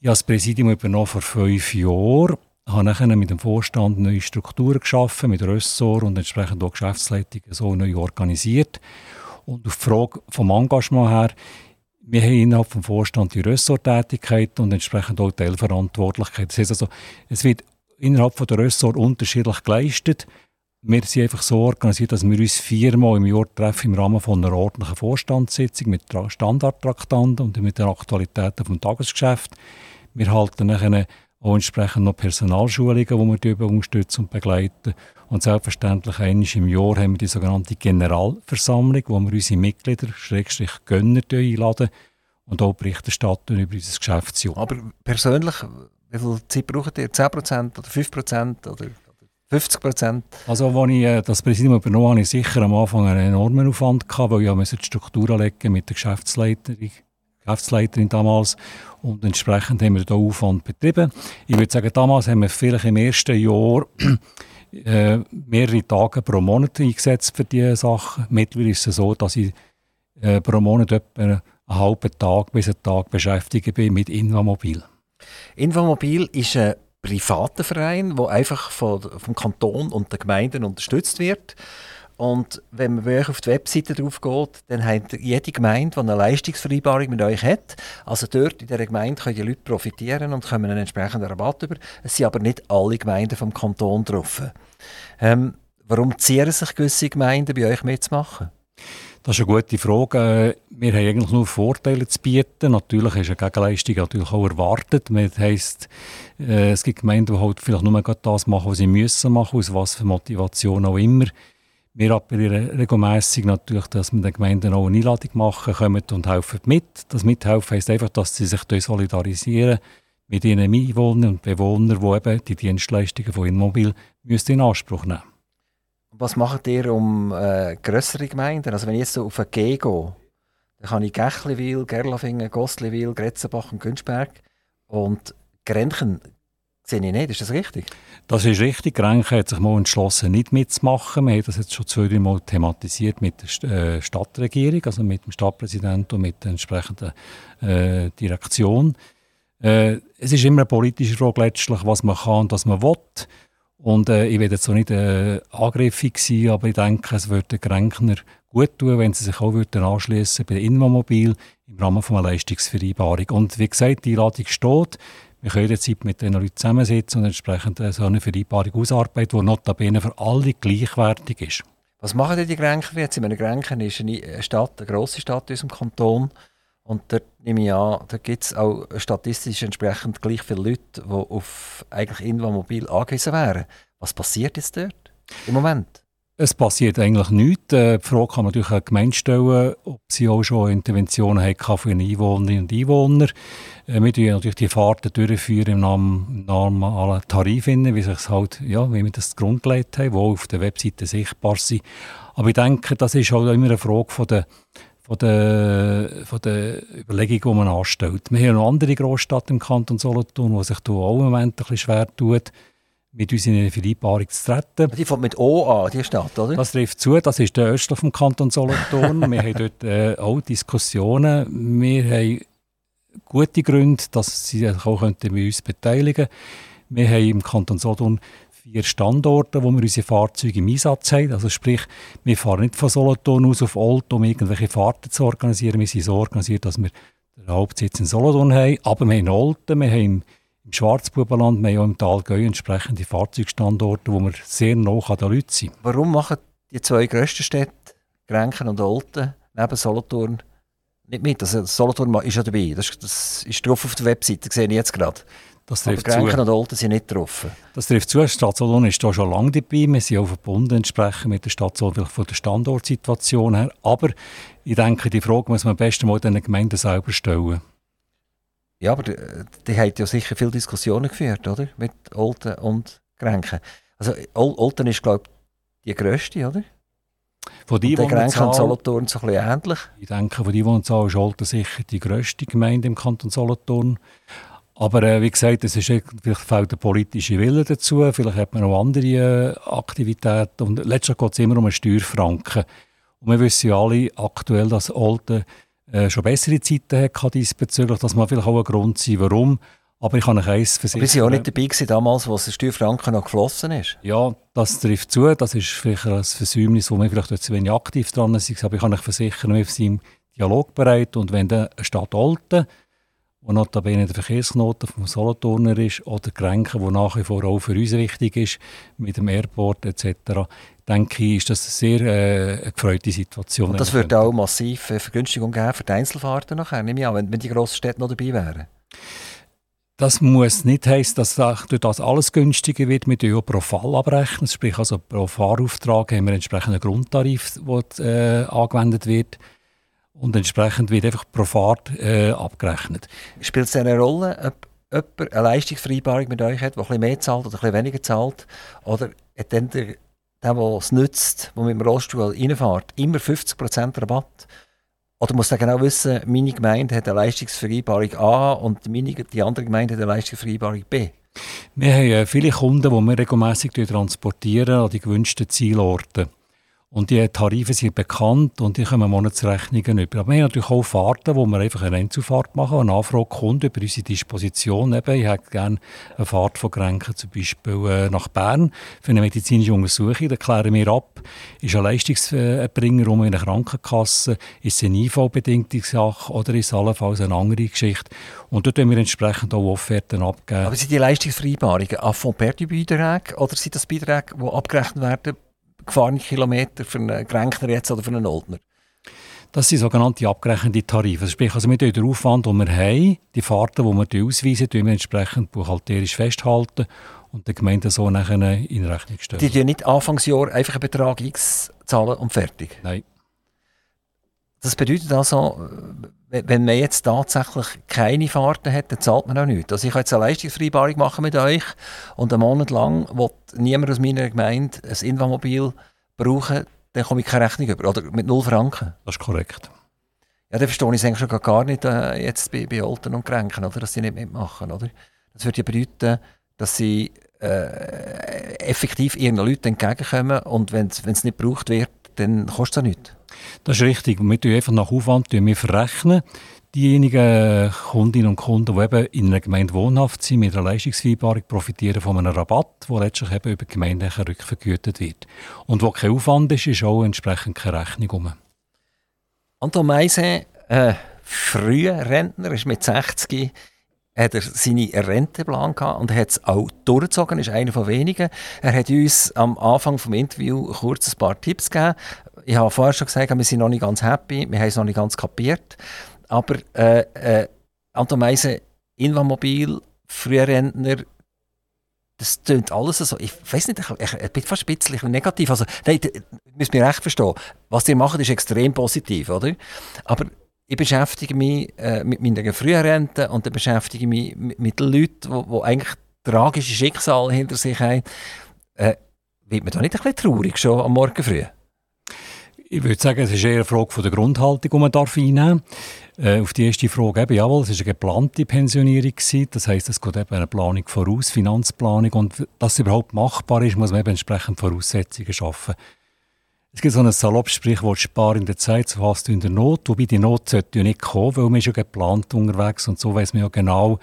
Ich habe das Präsidium übernommen vor fünf Jahren, habe nachher mit dem Vorstand neue Strukturen geschaffen, mit Ressort und entsprechend auch Geschäftsleitung so neu organisiert. Und auf die Frage vom Engagement her, wir haben innerhalb vom Vorstand die Ressorttätigkeit und entsprechend auch Teilverantwortlichkeit. Das heißt also, es wird innerhalb von der Ressort unterschiedlich geleistet wir sind einfach so organisiert, dass wir uns viermal im Jahr treffen im Rahmen von einer ordentlichen Vorstandssitzung mit Standardtraktanten und mit den Aktualitäten vom Tagesgeschäft. Wir halten nachher auch entsprechend noch Personalschulungen, die wir unterstützen und begleiten. Und selbstverständlich einmal im Jahr haben wir die sogenannte Generalversammlung, wo wir unsere Mitglieder, Schrägstrich Gönner, einladen und auch Bericht erstatten über unser Geschäftsjahr. Aber persönlich, wie viel Zeit braucht ihr? 10% oder 5% oder 50 Prozent? Also, als ich äh, das Präsidium übernommen habe, ich sicher am Anfang einen enormen Aufwand, gehabt, weil ich die Struktur legen mit der Geschäftsleiterin, Geschäftsleiterin damals und entsprechend haben wir da Aufwand betrieben. Ich würde sagen, damals haben wir vielleicht im ersten Jahr äh, mehrere Tage pro Monat eingesetzt für diese Sachen. Mittlerweile ist es so, dass ich äh, pro Monat etwa einen halben Tag bis einen Tag beschäftigt bin mit Invamobil. Invamobil ist eine privater Verein, der einfach von, vom Kanton und den Gemeinden unterstützt wird. Und wenn man euch auf die Webseite drauf geht, dann hat jede Gemeinde, die eine Leistungsvereinbarung mit euch hat, also dort in dieser Gemeinde können die Leute profitieren und kommen einen entsprechenden Rabatt über. Es sind aber nicht alle Gemeinden vom Kanton drauf. Ähm, warum zieren sich gewisse Gemeinden bei euch mitzumachen? Das ist eine gute Frage. Wir haben eigentlich nur Vorteile zu bieten. Natürlich ist eine Gegenleistung natürlich auch erwartet. Das heisst, äh, es gibt Gemeinden, die halt vielleicht nur das machen, was sie müssen machen, aus was für Motivation auch immer. Wir appellieren regelmäßig natürlich, dass wir den Gemeinden auch eine Einladung machen, kommen und helfen mit. Das Mithelfen heisst einfach, dass sie sich solidarisieren mit ihren Einwohnern und Bewohnern, die eben die Dienstleistungen von Immobil in Anspruch nehmen Was macht ihr um äh, grössere Gemeinden? Also wenn ich jetzt so auf eine G gehe, dann kann ich Gächliwil, Gerlafingen, Gostliwil, Gretzenbach und Günzberg und Grenchen sehe ich nicht. Ist das richtig? Das ist richtig. Grenchen hat sich mal entschlossen, nicht mitzumachen. Wir haben das jetzt schon zwei, drei Mal thematisiert mit der äh, Stadtregierung, also mit dem Stadtpräsidenten und mit der entsprechenden äh, Direktion. Äh, es ist immer eine politische Frage letztlich, was man kann und was man will. Und äh, ich werde jetzt auch nicht äh, angriffig sein, aber ich denke, es würde den Grenchner gut tun, wenn sie sich auch würden anschließen bei Inmomobil im Rahmen von einer Leistungsvereinbarung. Und wie gesagt, die Einladung steht. Wir können jetzt mit den Leuten zusammensitzen und entsprechend so eine Vereinbarung ausarbeiten, die notabene für alle gleichwertig ist. Was machen denn die Grenchen jetzt? Ich meine, Grenchen ist eine Stadt, eine grosse Stadt in unserem Kanton. Und dort nehme ich an, da gibt es auch statistisch entsprechend gleich viele Leute, die auf eigentlich Invamobil angewiesen wären. Was passiert jetzt dort im Moment? Es passiert eigentlich nichts. Äh, die Frage kann man natürlich auch Gemeinde stellen, ob sie auch schon Interventionen haben für Einwohnerinnen und Einwohner. Äh, wir führen natürlich die Fahrten durchführen im normalen Tarif, wie, sich's halt, ja, wie wir das grundgelegt haben, die auf der Webseite sichtbar sind. Aber ich denke, das ist halt immer eine Frage von der von den, von den Überlegungen, die man anstellt. Wir haben noch andere Großstädte im Kanton Solothurn, die sich auch im Moment ein bisschen schwer tun, mit uns in eine Vereinbarung zu treten. Die fängt mit O an, die Stadt, oder? Das trifft zu, das ist der östlich vom Kanton Solothurn. wir haben dort äh, auch Diskussionen. Wir haben gute Gründe, dass sie sich auch bei uns beteiligen könnten. Wir haben im Kanton Solothurn vier Standorte, wo wir unsere Fahrzeuge im Einsatz haben. Also sprich, wir fahren nicht von Solothurn aus auf Olten, um irgendwelche Fahrten zu organisieren. Wir sind so organisiert, dass wir den Hauptsitz in Solothurn haben. Aber wir haben Olten, wir haben im Schwarzbubenland, wir haben auch im Tal Gäu entsprechende Fahrzeugstandorte, wo wir sehr nah an den Leuten sind. Warum machen die zwei grössten Städte, Grenchen und Olten, neben Solothurn, nicht mit? Also Solothurn ist ja dabei, das, das ist drauf auf der Webseite, sehe ich jetzt gerade. Das trifft Aber Grenken und Olten sind nicht getroffen. Das trifft zu. Die Stadt Solothurn ist hier schon lange dabei. Wir sind auch verbunden entsprechend mit der Stadt Solothurn von der Standortsituation her. Aber ich denke, die Frage muss man am besten mal den Gemeinden selber stellen. Ja, aber die, die haben ja sicher viele Diskussionen geführt, oder? Mit Olten und Grenken. Also Olten ist, glaube ich, die grösste, oder? Von die und Solothurn so ein bisschen ähnlich. Ich denke, von die Wohnzahl ist Olten sicher die grösste Gemeinde im Kanton Solothurn. Aber äh, wie gesagt, es ist, vielleicht fehlt der politische Wille dazu, vielleicht hat man noch andere äh, Aktivitäten und letztlich geht es immer um einen Steuerfranken. Und wir wissen ja alle aktuell, dass Alte äh, schon bessere Zeiten hat diesbezüglich, dass man vielleicht auch ein Grund sein, warum. Aber ich kann euch eins versichern. Wir waren ja auch nicht dabei gewesen, damals, als der Steuerfranken noch geflossen ist. Ja, das trifft zu. Das ist vielleicht ein Versäumnis, wo wir vielleicht zu wenig aktiv dran sind. Aber ich kann euch versichern, wir sind im Dialog bereit. Und wenn der Stadt Olten wo notabene der Verkehrsknoten vom Solothurner ist, oder Grenken, wo nach wie vor auch für uns wichtig ist, mit dem Airport etc., denke ich, ist das eine sehr äh, gefreute Situation. Und das würde auch massiv äh, Vergünstigung geben für die Einzelfahrten nachher, nehme ich an, wenn, wenn die grossen Städte noch dabei wären. Das muss nicht heißen, dass durch das alles günstiger wird. Wir ja pro Fall abrechnen. Sprich, also pro Fahrauftrag haben wir einen Grundtarif, der äh, angewendet wird. Und entsprechend wird einfach pro Fahrt äh, abgerechnet. Spielt es eine Rolle, ob jemand eine Leistungsvereinbarung mit euch hat, der etwas mehr zahlt oder etwas weniger zahlt? Oder hat dann der, der, der es nützt, der mit dem Rollstuhl reinfährt, immer 50% Rabatt? Oder muss er genau wissen, meine Gemeinde hat eine Leistungsvereinbarung A und meine, die andere Gemeinde hat eine Leistungsvereinbarung B? Wir haben äh, viele Kunden, die wir regelmässig transportieren an die gewünschten Zielorte. Und die Tarife sind bekannt und die kommen Monatsrechnungen über. Aber wir haben natürlich auch Fahrten, wo wir einfach eine Einzelfahrt machen. Eine Anfrage kommt über unsere Disposition. Eben, ich hätte gerne eine Fahrt von Grenken zum Beispiel äh, nach Bern für eine medizinische Untersuchung. Da klären wir ab, ist ein Leistungserbringer um eine Krankenkasse, ist es eine IV-bedingte Sache oder ist es allenfalls eine andere Geschichte. Und dort können wir entsprechend auch Offerten abgeben. Aber sind die Leistungsvereinbarungen perdu Beiträge oder sind das Beiträge, die abgerechnet werden gefahrene Kilometer für einen Gränkner jetzt oder für einen Oldner? Das sind sogenannte abgerechnete Tarife. Also sprich, also wir den Aufwand, den wir haben, die Fahrten, die wir ausweisen, wir entsprechend buchhalterisch festhalten und den Gemeinden so nachher in Rechnung stellen. Die tun nicht Anfangsjahr einfach einen Betrag X zahlen und fertig? Nein. Das bedeutet also, wenn man jetzt tatsächlich keine Fahrten hat, dann zahlt man auch nichts. Also ich kann jetzt eine Leistungsvereinbarung machen mit euch und einen Monat lang will niemand aus meiner Gemeinde ein Invamobil brauchen, dann komme ich keine Rechnung über. Oder mit null Franken. Das ist korrekt. Ja, dann verstehe ich es eigentlich schon gar nicht äh, jetzt bei, bei Olten und Kränken, oder? dass sie nicht mitmachen. Oder? Das würde ja bedeuten, dass sie äh, effektiv ihren Leuten entgegenkommen und wenn es nicht gebraucht wird, dann kostet es nichts. Das ist richtig. Wir tun einfach nach Aufwand wir verrechnen. Diejenigen Kundinnen und Kunden, die eben in einer Gemeinde wohnhaft sind, mit einer Leistungsvereinbarung profitieren von einem Rabatt, der letztlich eben über die Gemeinde rückvergütet wird. Und wo kein Aufwand ist, ist auch entsprechend keine Rechnung um. Anton Meise, äh, früher Rentner, ist mit 60 hat er seine Renteplan gehabt und hat es auch durchgezogen, ist einer von wenigen. Er hat uns am Anfang des Interviews kurz ein paar Tipps gegeben. Ich habe vorher schon gesagt, wir sind noch nicht ganz happy, wir haben es noch nicht ganz kapiert. Aber äh, äh, Anton Meise, Invamobil, Frührentner, das tönt alles so, ich weiß nicht, ich, ich, ich bin fast ein bisschen negativ. Also, nein, müsst mir recht verstehen. Was ihr macht, ist extrem positiv, oder? Aber ich beschäftige mich äh, mit meiner Frührente und dann beschäftige mich mit, mit Leuten, die eigentlich tragische Schicksale hinter sich haben. Äh, wird man da nicht ein bisschen traurig schon am Morgen früh? Ich würde sagen, es ist eher eine Frage von der Grundhaltung, die man darf einnehmen darf. Äh, auf die erste Frage eben, jawohl, es war eine geplante Pensionierung. Gewesen. Das heisst, es geht eben eine Planung voraus, Finanzplanung. Und dass es überhaupt machbar ist, muss man eben entsprechend Voraussetzungen schaffen. Es gibt so ein saloppes Sprichwort, spar in der Zeit, so hast du in der Not. Wobei die Not sollte ja nicht kommen, weil man ist ja geplant unterwegs und so weiß man ja genau,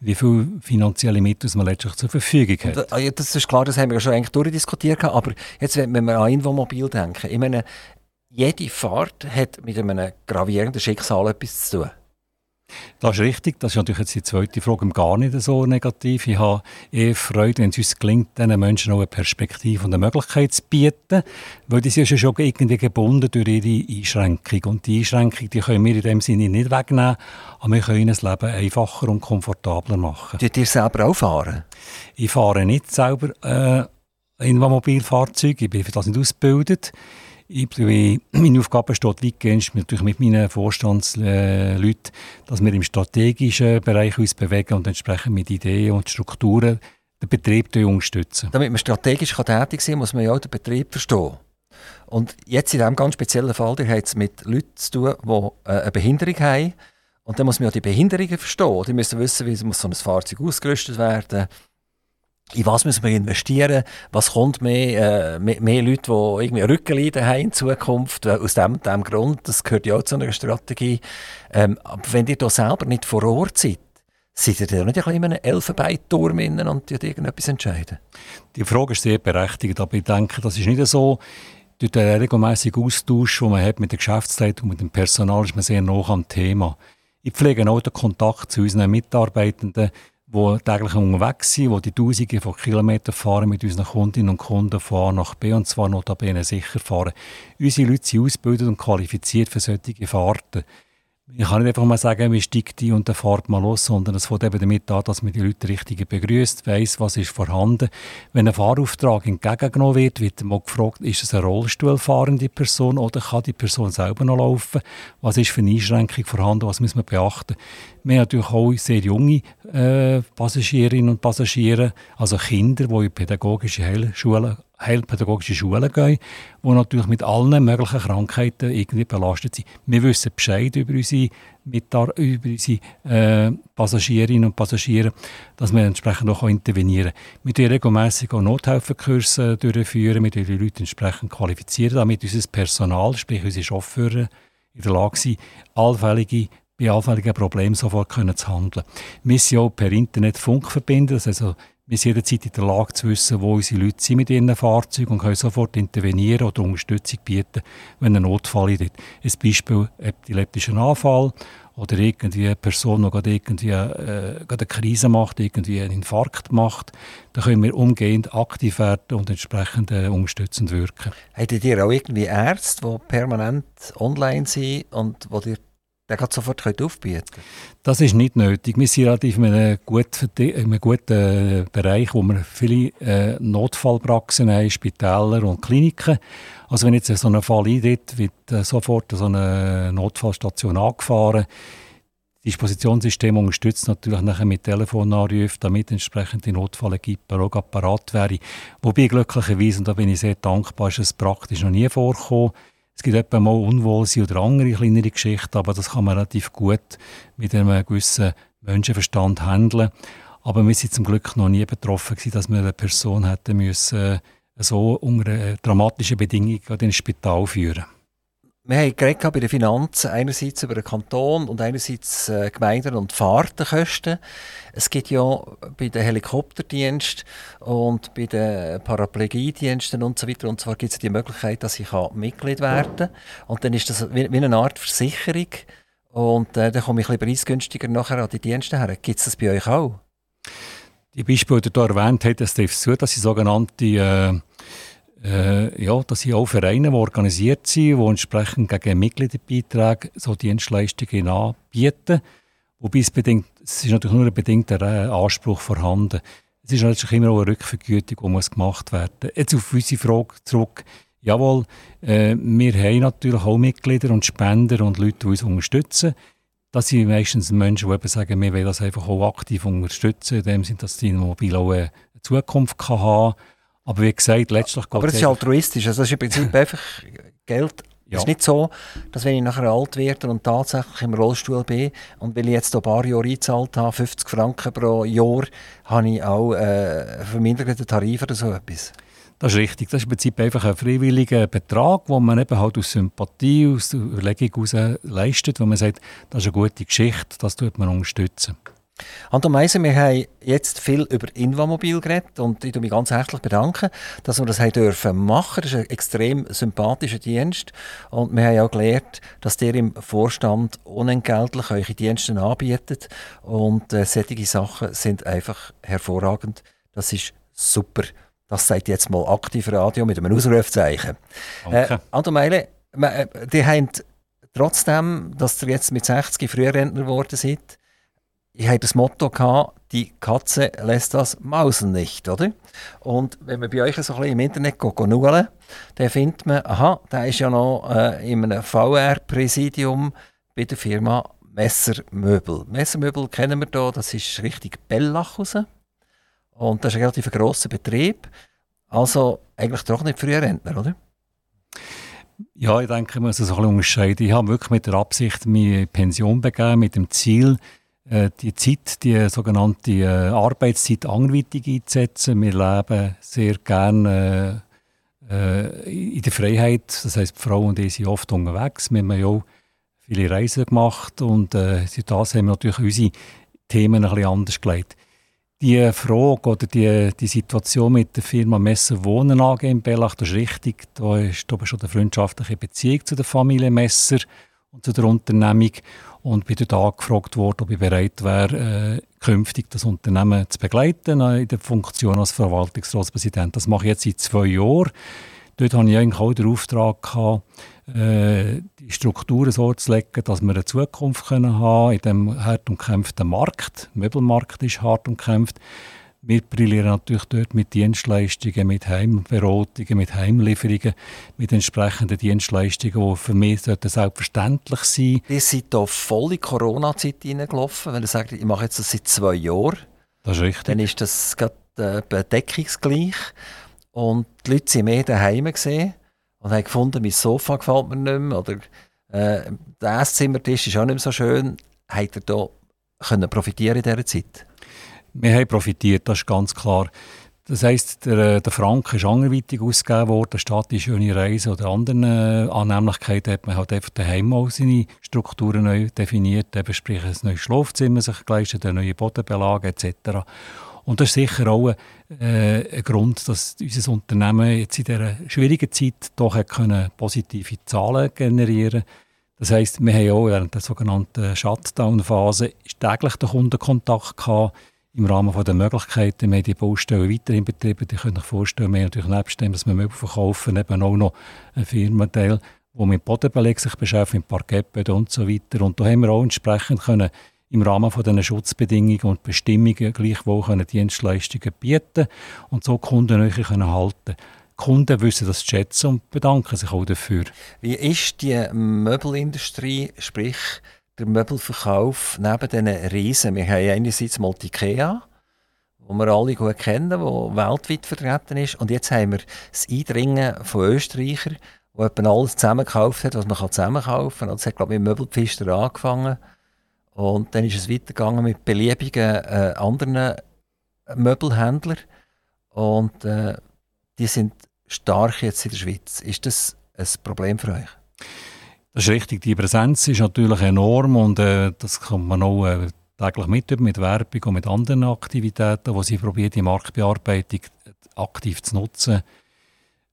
wie viele finanzielle Mittel man letztlich zur Verfügung hat. Ah, das ist klar, das haben wir ja schon eigentlich durchdiskutiert. Aber jetzt, wenn wir an Infomobil denken, ich meine, jede Fahrt hat mit einem gravierenden Schicksal etwas zu tun. Das ist richtig. Das ist natürlich jetzt die zweite Frage gar nicht so negativ. Ich habe eher Freude, wenn es uns gelingt, diesen Menschen auch eine Perspektive und eine Möglichkeit zu bieten, weil die sind ja schon irgendwie gebunden durch ihre Einschränkung. Und die Einschränkung, die können wir in dem Sinne nicht wegnehmen, aber wir können ihnen das Leben einfacher und komfortabler machen. Tut ihr selber auch fahren? Ich fahre nicht selber äh, in einem Mobilfahrzeug. Ich bin für das nicht ausgebildet. Ich, meine Aufgabe besteht weitgehend natürlich mit meinen Vorstandsleuten, dass wir im strategischen Bereich uns bewegen und entsprechend mit Ideen und Strukturen den Betrieb unterstützen. Damit man strategisch tätig sein kann, muss man ja auch den Betrieb verstehen. Und jetzt in diesem ganz speziellen Fall, der hat es mit Leuten zu tun, die äh, eine Behinderung haben. Und dann muss man ja die Behinderungen verstehen. Die müssen wissen, wie so ein Fahrzeug ausgerüstet werden muss in was müssen wir investieren, was kommt mehr, äh, mehr, mehr Leute, die irgendwie Rückenleiden haben in Zukunft, aus dem, dem Grund, das gehört ja auch zu einer Strategie. Ähm, aber wenn ihr da selber nicht vor Ort seid, seid ihr da nicht ein in einem Elfenbeinturm und irgendetwas entscheiden? Die Frage ist sehr berechtigt, aber ich denke, das ist nicht so, durch den regelmäßigen Austausch, den man hat mit der Geschäftsleitung und mit dem Personal, ist man sehr nah am Thema. Ich pflege auch den Kontakt zu unseren Mitarbeitenden, die täglich unterwegs sind, die die Tausende von Kilometern fahren mit unseren Kundinnen und Kunden von A nach B und zwar notabene sicher fahren. Unsere Leute sind ausgebildet und qualifiziert für solche Fahrten. Ich kann nicht einfach mal sagen, wir steigen die und dann fahrt mal los, sondern es fängt eben damit an, dass man die Leute richtig begrüßt, weiss, was ist vorhanden. Wenn ein Fahrauftrag entgegengenommen wird, wird mal gefragt, ist es eine Rollstuhlfahrende Person oder kann die Person selber noch laufen? Was ist für eine Einschränkung vorhanden? Was muss man beachten? Wir haben natürlich auch sehr junge äh, Passagierinnen und Passagiere, also Kinder, die in pädagogische Heilschulen heilpädagogische Schulen gehen, die natürlich mit allen möglichen Krankheiten irgendwie belastet sind. Wir wissen Bescheid über unsere, Mitar über unsere äh, Passagierinnen und Passagiere, dass wir entsprechend auch intervenieren können. Wir führen regelmässig auch Nothelferkurse durchführen, wir die Leute entsprechend qualifizieren, damit unser Personal, sprich unsere Chauffeure, in der Lage sind, allfällige bei allfälligen Problemen sofort können zu handeln. Wir sind auch per Internet Funk verbinden, das heißt also, wir sind jederzeit in der Lage zu wissen, wo unsere Leute sind mit ihren Fahrzeugen und können sofort intervenieren oder Unterstützung bieten, wenn ein Notfall ist. Ein Beispiel epileptischer Anfall oder irgendwie eine Person, die gerade irgendwie äh, gerade eine Krise macht, irgendwie einen Infarkt macht, dann können wir umgehend aktiv werden und entsprechend äh, unterstützend wirken. Hättet ihr auch irgendwie Ärzte, die permanent online sind und die dir den gerade sofort aufbieten? Das ist nicht nötig. Wir sind relativ in einem, gut, in einem guten äh, Bereich, wo wir viele äh, Notfallpraxen haben, Spitäler und Kliniken. Also wenn jetzt so ein Fall eintritt, wird äh, sofort so eine Notfallstation angefahren. Das Dispositionssystem unterstützt natürlich nachher mit Telefonanrufen, damit entsprechend die Notfallequipe auch parat wäre. Wobei glücklicherweise, und da bin ich sehr dankbar, ist es praktisch noch nie vorgekommen, es gibt etwa mal Unwohlsein oder andere kleinere Geschichten, aber das kann man relativ gut mit einem gewissen Menschenverstand handeln. Aber wir sind zum Glück noch nie betroffen gewesen, dass wir eine Person hätte müssen, äh, so unter dramatischen Bedingungen ins Spital führen wir haben bei den Finanzen, einerseits über den Kanton und einerseits äh, Gemeinden und Fahrtenkosten. Es gibt ja bei den Helikopterdiensten und bei den Paraplegiediensten und so weiter und zwar gibt es die Möglichkeit, dass ich Mitglied werden kann. Und dann ist das wie, wie eine Art Versicherung und äh, dann komme ich ein bisschen preisgünstiger nachher an die Dienste her. Gibt es das bei euch auch? Die Beispiele, die du erwähnt hast, das trifft zu, dass sie sogenannte äh äh, ja, dass hier auch Vereine, die organisiert sind, die entsprechend gegen Mitgliederbeiträge so Dienstleistungen anbieten. Wobei es, bedingt, es ist natürlich nur ein bedingter äh, Anspruch vorhanden. Es ist natürlich immer auch eine Rückvergütung, die muss gemacht werden Jetzt auf unsere Frage zurück. Jawohl, äh, wir haben natürlich auch Mitglieder und Spender und Leute, die uns unterstützen. Das sind meistens Menschen, die eben sagen, wir wollen das einfach auch aktiv unterstützen, in dem Sinne, dass die Mobil auch eine Zukunft haben kann. Aber wie gesagt, letztlich geht Aber es ist altruistisch. Also es ist im Prinzip einfach Geld. Ja. Es ist nicht so, dass wenn ich nachher alt werde und tatsächlich im Rollstuhl bin und weil ich jetzt ein paar Jahre eingezahlt habe, 50 Franken pro Jahr, habe ich auch äh, verminderten Tarif oder so etwas. Das ist richtig. Das ist im Prinzip einfach ein freiwilliger Betrag, den man eben halt aus Sympathie, aus Überlegung heraus leistet, wo man sagt, das ist eine gute Geschichte, das tut man unterstützen. Anton Meiser, wir haben jetzt viel über Invamobil geredet und ich bedanke mich ganz herzlich bedanken, dass wir das haben dürfen machen. Das ist ein extrem sympathischer Dienst und wir haben auch gelernt, dass ihr im Vorstand unentgeltlich eure Dienste anbietet und äh, solche Sachen sind einfach hervorragend. Das ist super. Das sagt jetzt mal aktiv Radio mit einem Ausrufzeichen. Äh, Anton Meile, äh, die haben trotzdem, dass ihr jetzt mit 60 Frührentner geworden seid, ich hatte das Motto gehabt, die Katze lässt das Mausen nicht, oder? Und wenn man bei euch so ein bisschen im Internet schauen, dann findet man, aha, da ist ja noch äh, in einem VR-Präsidium bei der Firma Messermöbel. Messermöbel kennen wir hier, das ist richtig Bellach. Und das ist ein relativ grosser Betrieb. Also eigentlich doch nicht früher Rentner, oder? Ja, ich denke, ich muss es ein bisschen unterscheiden. Ich habe wirklich mit der Absicht meine Pension begeben, mit dem Ziel, die Zeit, die sogenannte äh, Arbeitszeit anderweitig einzusetzen. Wir leben sehr gerne äh, in der Freiheit. Das heißt, die Frau und ich sind oft unterwegs. Wir haben ja auch viele Reisen gemacht und äh, das haben wir natürlich unsere Themen ein bisschen anders gelegt. Die Frage oder die, die Situation mit der Firma Messer Wohnen AG in Bellach, das ist richtig. Da ist schon eine freundschaftliche Beziehung zu der Familie Messer und zu der Unternehmung und bin dort angefragt worden, ob ich bereit wäre, äh, künftig das Unternehmen zu begleiten äh, in der Funktion als Verwaltungsratspräsident. Das mache ich jetzt seit zwei Jahren. Dort hatte ich eigentlich auch den Auftrag, gehabt, äh, die Strukturen so zu legen, dass wir eine Zukunft können haben in diesem hart umkämpften Markt. Der Möbelmarkt ist hart umkämpft. Wir brillieren natürlich dort mit Dienstleistungen, mit Heimberatungen, mit Heimlieferungen, mit entsprechenden Dienstleistungen, die für mich selbstverständlich sein Ihr seid hier voll in Corona-Zeit hineingelaufen. Wenn ihr sagt, ich mache jetzt das seit zwei Jahren, das ist richtig. dann ist das gerade äh, bedeckungsgleich. Und die Leute waren mehr daheim gesehen und haben gefunden, mein Sofa gefällt mir nicht mehr oder äh, der Esszimmertisch ist auch nicht mehr so schön. Habt ihr da können profitieren in dieser Zeit? Wir haben profitiert, das ist ganz klar. Das heisst, der, äh, der Franken ist anderweitig ausgegeben worden, statt die schöne Reise oder anderen äh, Annehmlichkeiten hat man halt einfach daheim auch seine Strukturen neu definiert, eben sprich ein neues Schlafzimmer sich geleistet, eine neue Bodenbelag etc. Und das ist sicher auch äh, ein Grund, dass unser Unternehmen jetzt in dieser schwierigen Zeit doch können positive Zahlen generieren Das heisst, wir haben auch während der sogenannten Shutdown-Phase täglich den Kundenkontakt gehabt im Rahmen der Möglichkeiten. Wir haben die Baustellen weiterhin betrieben. Ihr könnt euch vorstellen, wir natürlich nebst dem, dass wir Möbel verkaufen, eben auch noch ein Firmenteil, der mit Bodenbeleg sich beschäftigt, mit Parkettböden und so weiter. Und da haben wir auch entsprechend können im Rahmen von diesen Schutzbedingungen und Bestimmungen gleichwohl können Dienstleistungen bieten und so Kunden können halten. Die Kunden wissen das zu schätzen und bedanken sich auch dafür. Wie ist die Möbelindustrie, sprich der Möbelverkauf neben diesen Riesen? Wir haben einerseits mal die IKEA, wo wir alle gut kennen, wo weltweit vertreten ist. Und jetzt haben wir das Eindringen von Österreichern, die alles zusammengekauft hat, was man zusammenkaufen kann. Das hat, glaube ich, mit Möbelpfister angefangen. Und dann ist es weitergegangen mit beliebigen äh, anderen Möbelhändlern. Und äh, die sind stark jetzt in der Schweiz. Ist das ein Problem für euch? Das ist richtig. Die Präsenz ist natürlich enorm und äh, das kommt man auch äh, täglich mit, mit Werbung und mit anderen Aktivitäten, wo sie probiert, die Marktbearbeitung aktiv zu nutzen.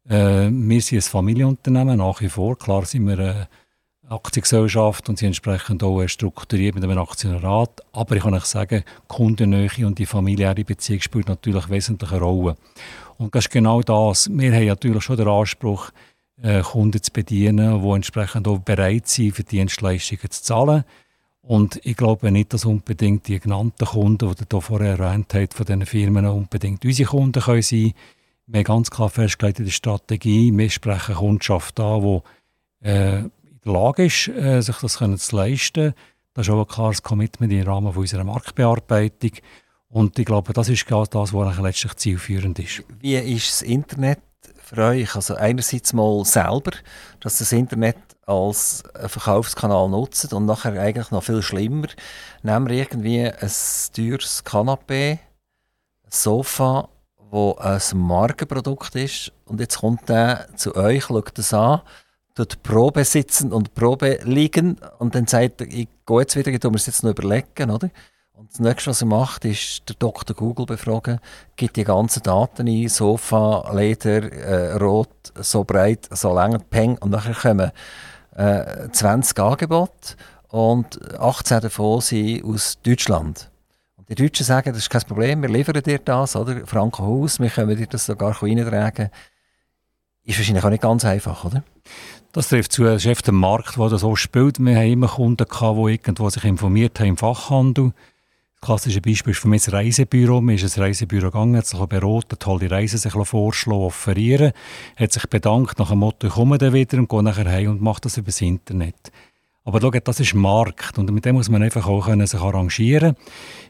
Äh, wir sind ein Familienunternehmen nach wie vor. Klar sind wir äh, Aktiengesellschaft und sie entsprechend auch strukturiert mit einem Aktionärat. Aber ich kann euch sagen, die Kundennähe und die familiäre Beziehung spielt natürlich eine wesentliche Rolle. Und das ist genau das. Wir haben natürlich schon den Anspruch, äh, Kunden zu bedienen, die entsprechend auch bereit sind, für Dienstleistungen zu zahlen. Und ich glaube nicht, dass unbedingt die genannten Kunden, die ihr vorher erwähnt habt, von diesen Firmen unbedingt unsere Kunden können sein können. Wir haben ganz klar festgelegt in der Strategie, wir sprechen Kundschaft an, die äh, der Lage ist, äh, sich das können zu leisten. Das ist auch ein klares Commitment im Rahmen unserer Marktbearbeitung. Und ich glaube, das ist das, was letztlich zielführend ist. Wie ist das Internet für euch? Also einerseits mal selber, dass das Internet als Verkaufskanal nutzt und nachher eigentlich noch viel schlimmer. Nehmen wir irgendwie ein teures Kanapé, ein Sofa, wo ein Markenprodukt ist und jetzt kommt der zu euch, schaut das an dort Probe sitzen und Probe liegen und dann sagt er, ich gehe jetzt wieder, ich muss jetzt noch überlegen, oder? Und das nächste, was er macht, ist der Dr. Google befragen, gibt die ganzen Daten ein, Sofa, Leder, äh, Rot, so breit, so lang, Peng, und nachher kommen äh, 20 Angebote und 18 davon sind aus Deutschland. Und die Deutschen sagen, das ist kein Problem, wir liefern dir das, oder? Franco Haus, wir können dir das sogar reintragen. Ist wahrscheinlich auch nicht ganz einfach, oder? Das trifft zu, es ist ein Markt, der das so spielt. Wir haben immer Kunden die irgendwo sich informiert haben im Fachhandel. Klassische Beispiel ist für mich das Reisebüro. Man ist ins Reisebüro gegangen, hat sich beraten, tolle Reisen sich vorschlagen, offerieren, hat sich bedankt nach dem Motto, ich komme dann wieder und gehe nachher heim und macht das über das Internet. Aber schau, das ist Markt und mit dem muss man einfach auch können sich arrangieren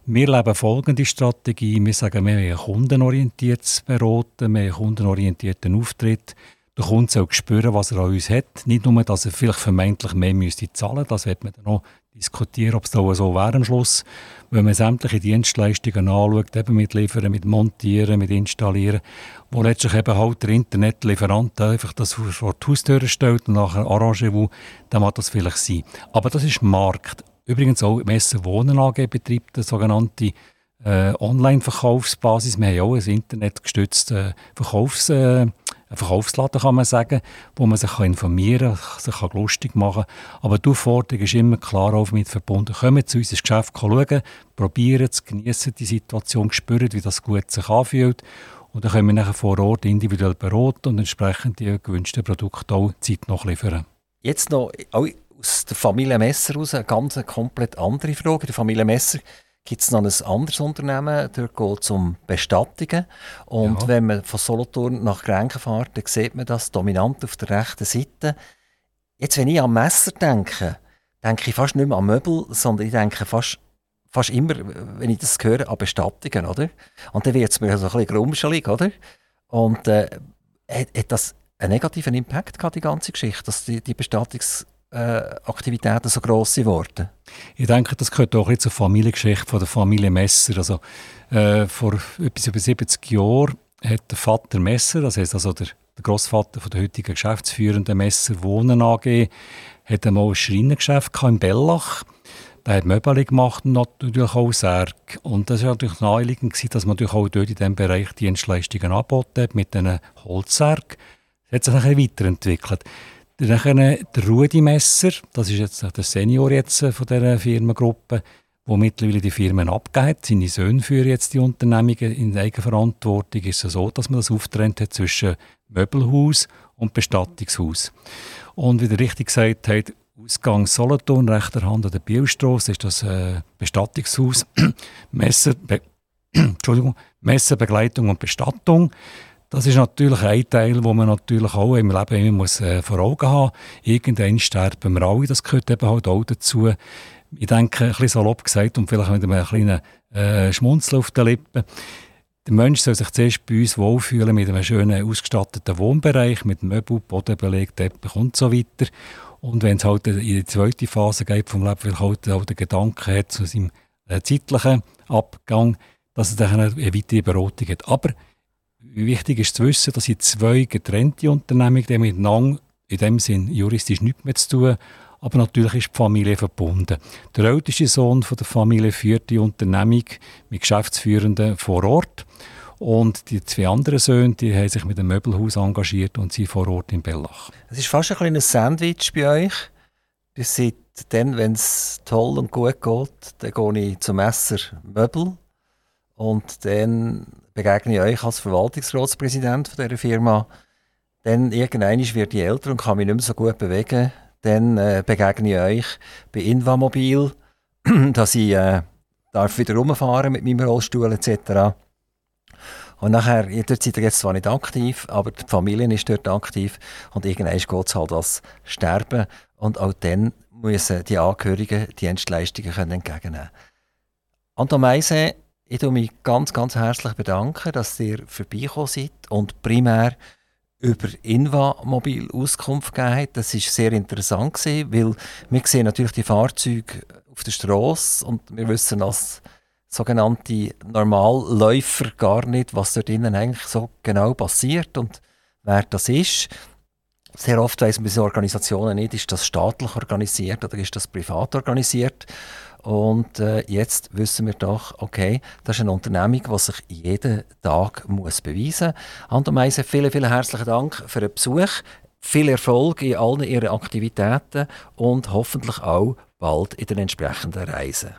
Wir leben folgende Strategie. Wir sagen, wir haben ein kundenorientiertes Beraten, wir haben einen kundenorientierten Auftritt. Der Kunde soll spüren, was er an uns hat. Nicht nur, dass er vielleicht vermeintlich mehr müsste zahlen müsste, das wird man dann noch diskutieren, ob es da so wäre am Schluss. Wenn man sämtliche Dienstleistungen anschaut, eben mit Liefern, mit Montieren, mit Installieren, wo letztlich eben halt der Internetlieferant einfach das vor die Haustür stellt und nachher Arrangement, dann mag das vielleicht sein. Aber das ist Markt. Übrigens auch Messe Wohnen AG betreibt eine sogenannte äh, Online-Verkaufsbasis. Wir haben auch ein internetgestütztes äh, Verkaufs- äh, ein Verkaufsladen, kann man sagen, wo man sich informieren kann, sich lustig machen kann. Aber die Aufforderung ist immer klar auf mit verbunden. Kommen zu uns ins Geschäft schauen, probieren es, genießen die Situation, spüren, wie das gut sich anfühlt. Und dann können wir nachher vor Ort individuell beraten und entsprechend die gewünschten Produkte auch Zeit noch liefern. Jetzt noch aus der Familie Messer heraus eine ganz komplett andere Frage. Die Familie Messer gibt es noch ein anderes Unternehmen, dort geht es um Bestattungen. Und ja. wenn man von Solothurn nach Grenken fährt, dann sieht man das dominant auf der rechten Seite. Jetzt, wenn ich an Messer denke, denke ich fast nicht mehr an Möbel, sondern ich denke fast, fast immer, wenn ich das höre, an Bestattungen, oder? Und dann wird es mir so ein bisschen grumschelig, oder? Und äh, hat, hat, das einen negativen Impact gehabt, die ganze Geschichte, dass die, die Bestattungsaktivitäten äh, so gross geworden? Ich denke, das gehört auch zur Familiengeschichte von der Familie Messer. Also, äh, vor etwas über 70 Jahren hat der Vater Messer, das heißt also der, der Großvater der heutigen geschäftsführenden Messer Wohnen AG, hat einmal ein Schreinergeschäft in Bellach. Der hat Möbel gemacht und natürlich auch Särg. Und das war natürlich naheliegend, dass man natürlich auch dort in diesem Bereich Dienstleistungen angeboten hat mit diesen Holzsärg. Das hat sich dann weiterentwickelt. Dann der Rudi Messer, das ist jetzt der Senior jetzt von dieser Firmengruppe, wo mittlerweile die Firmen abgegeben hat. Seine Söhne führen jetzt die Unternehmungen in Eigenverantwortung. Ist es so, dass man das auftrennt hat zwischen Möbelhaus und Bestattungshaus. Und wie der richtig gesagt hat, Ausgang Solothurn, rechter Hand an der Bielstrasse, ist das äh, Bestattungshaus. Messer, Be Messerbegleitung und Bestattung. Das ist natürlich ein Teil, wo man natürlich auch im Leben immer muss, äh, vor Augen haben muss. Irgendwann sterben wir alle, das gehört eben halt auch dazu. Ich denke, ein bisschen salopp gesagt und vielleicht mit einem kleinen äh, Schmunzel auf den Lippen. Der Mensch soll sich zuerst bei uns wohlfühlen mit einem schönen ausgestatteten Wohnbereich, mit Möbel, Bodenbeleg, Teppich und so weiter. Und wenn es halt in die zweite Phase geht vom Leben, weil halt auch der Gedanke hat zu seinem äh, zeitlichen Abgang, dass es dann eine weitere Beratung hat. Aber wichtig ist zu wissen, dass sie zwei getrennte Unternehmungen die miteinander in dem Sinn juristisch nichts mehr zu tun aber natürlich ist die Familie verbunden. Der älteste Sohn von der Familie führt die Unternehmung mit Geschäftsführenden vor Ort. Und die zwei anderen Söhne die haben sich mit dem Möbelhaus engagiert und sind vor Ort in Bellach. Es ist fast ein kleines Sandwich bei euch. Ihr seid dann, wenn es toll und gut geht, dann gehe ich zum Messer Möbel und dann begegne ich euch als Verwaltungsratspräsident von dieser Firma. Dann irgendwann wird ich älter und kann mich nicht mehr so gut bewegen dann äh, begegne ich euch bei Invamobil, dass ich äh, darf wieder rumfahren mit meinem Rollstuhl etc. Und nachher, dort seid ihr jetzt zwar nicht aktiv, aber die Familie ist dort aktiv und irgendwann geht es halt als Sterben und auch dann müssen die Angehörigen die Dienstleistungen können entgegennehmen Anton Meise, ich bedanke mich ganz, ganz herzlich, bedanken, dass ihr vorbeigekommen seid und primär über Inva-Mobil Auskunft gegeben hat. Das war sehr interessant, weil wir sehen natürlich die Fahrzeuge auf der Straße und wir wissen als sogenannte Normalläufer gar nicht, was dort innen eigentlich so genau passiert und wer das ist. Sehr oft weiss man bei Organisationen nicht, ist das staatlich organisiert oder ist das privat organisiert. Und äh, jetzt wissen wir doch, okay, das ist eine Unternehmung, die sich jeden Tag muss beweisen muss. Anton Meise, vielen, vielen herzlichen Dank für den Besuch. Viel Erfolg in allen Ihren Aktivitäten und hoffentlich auch bald in den entsprechenden Reisen.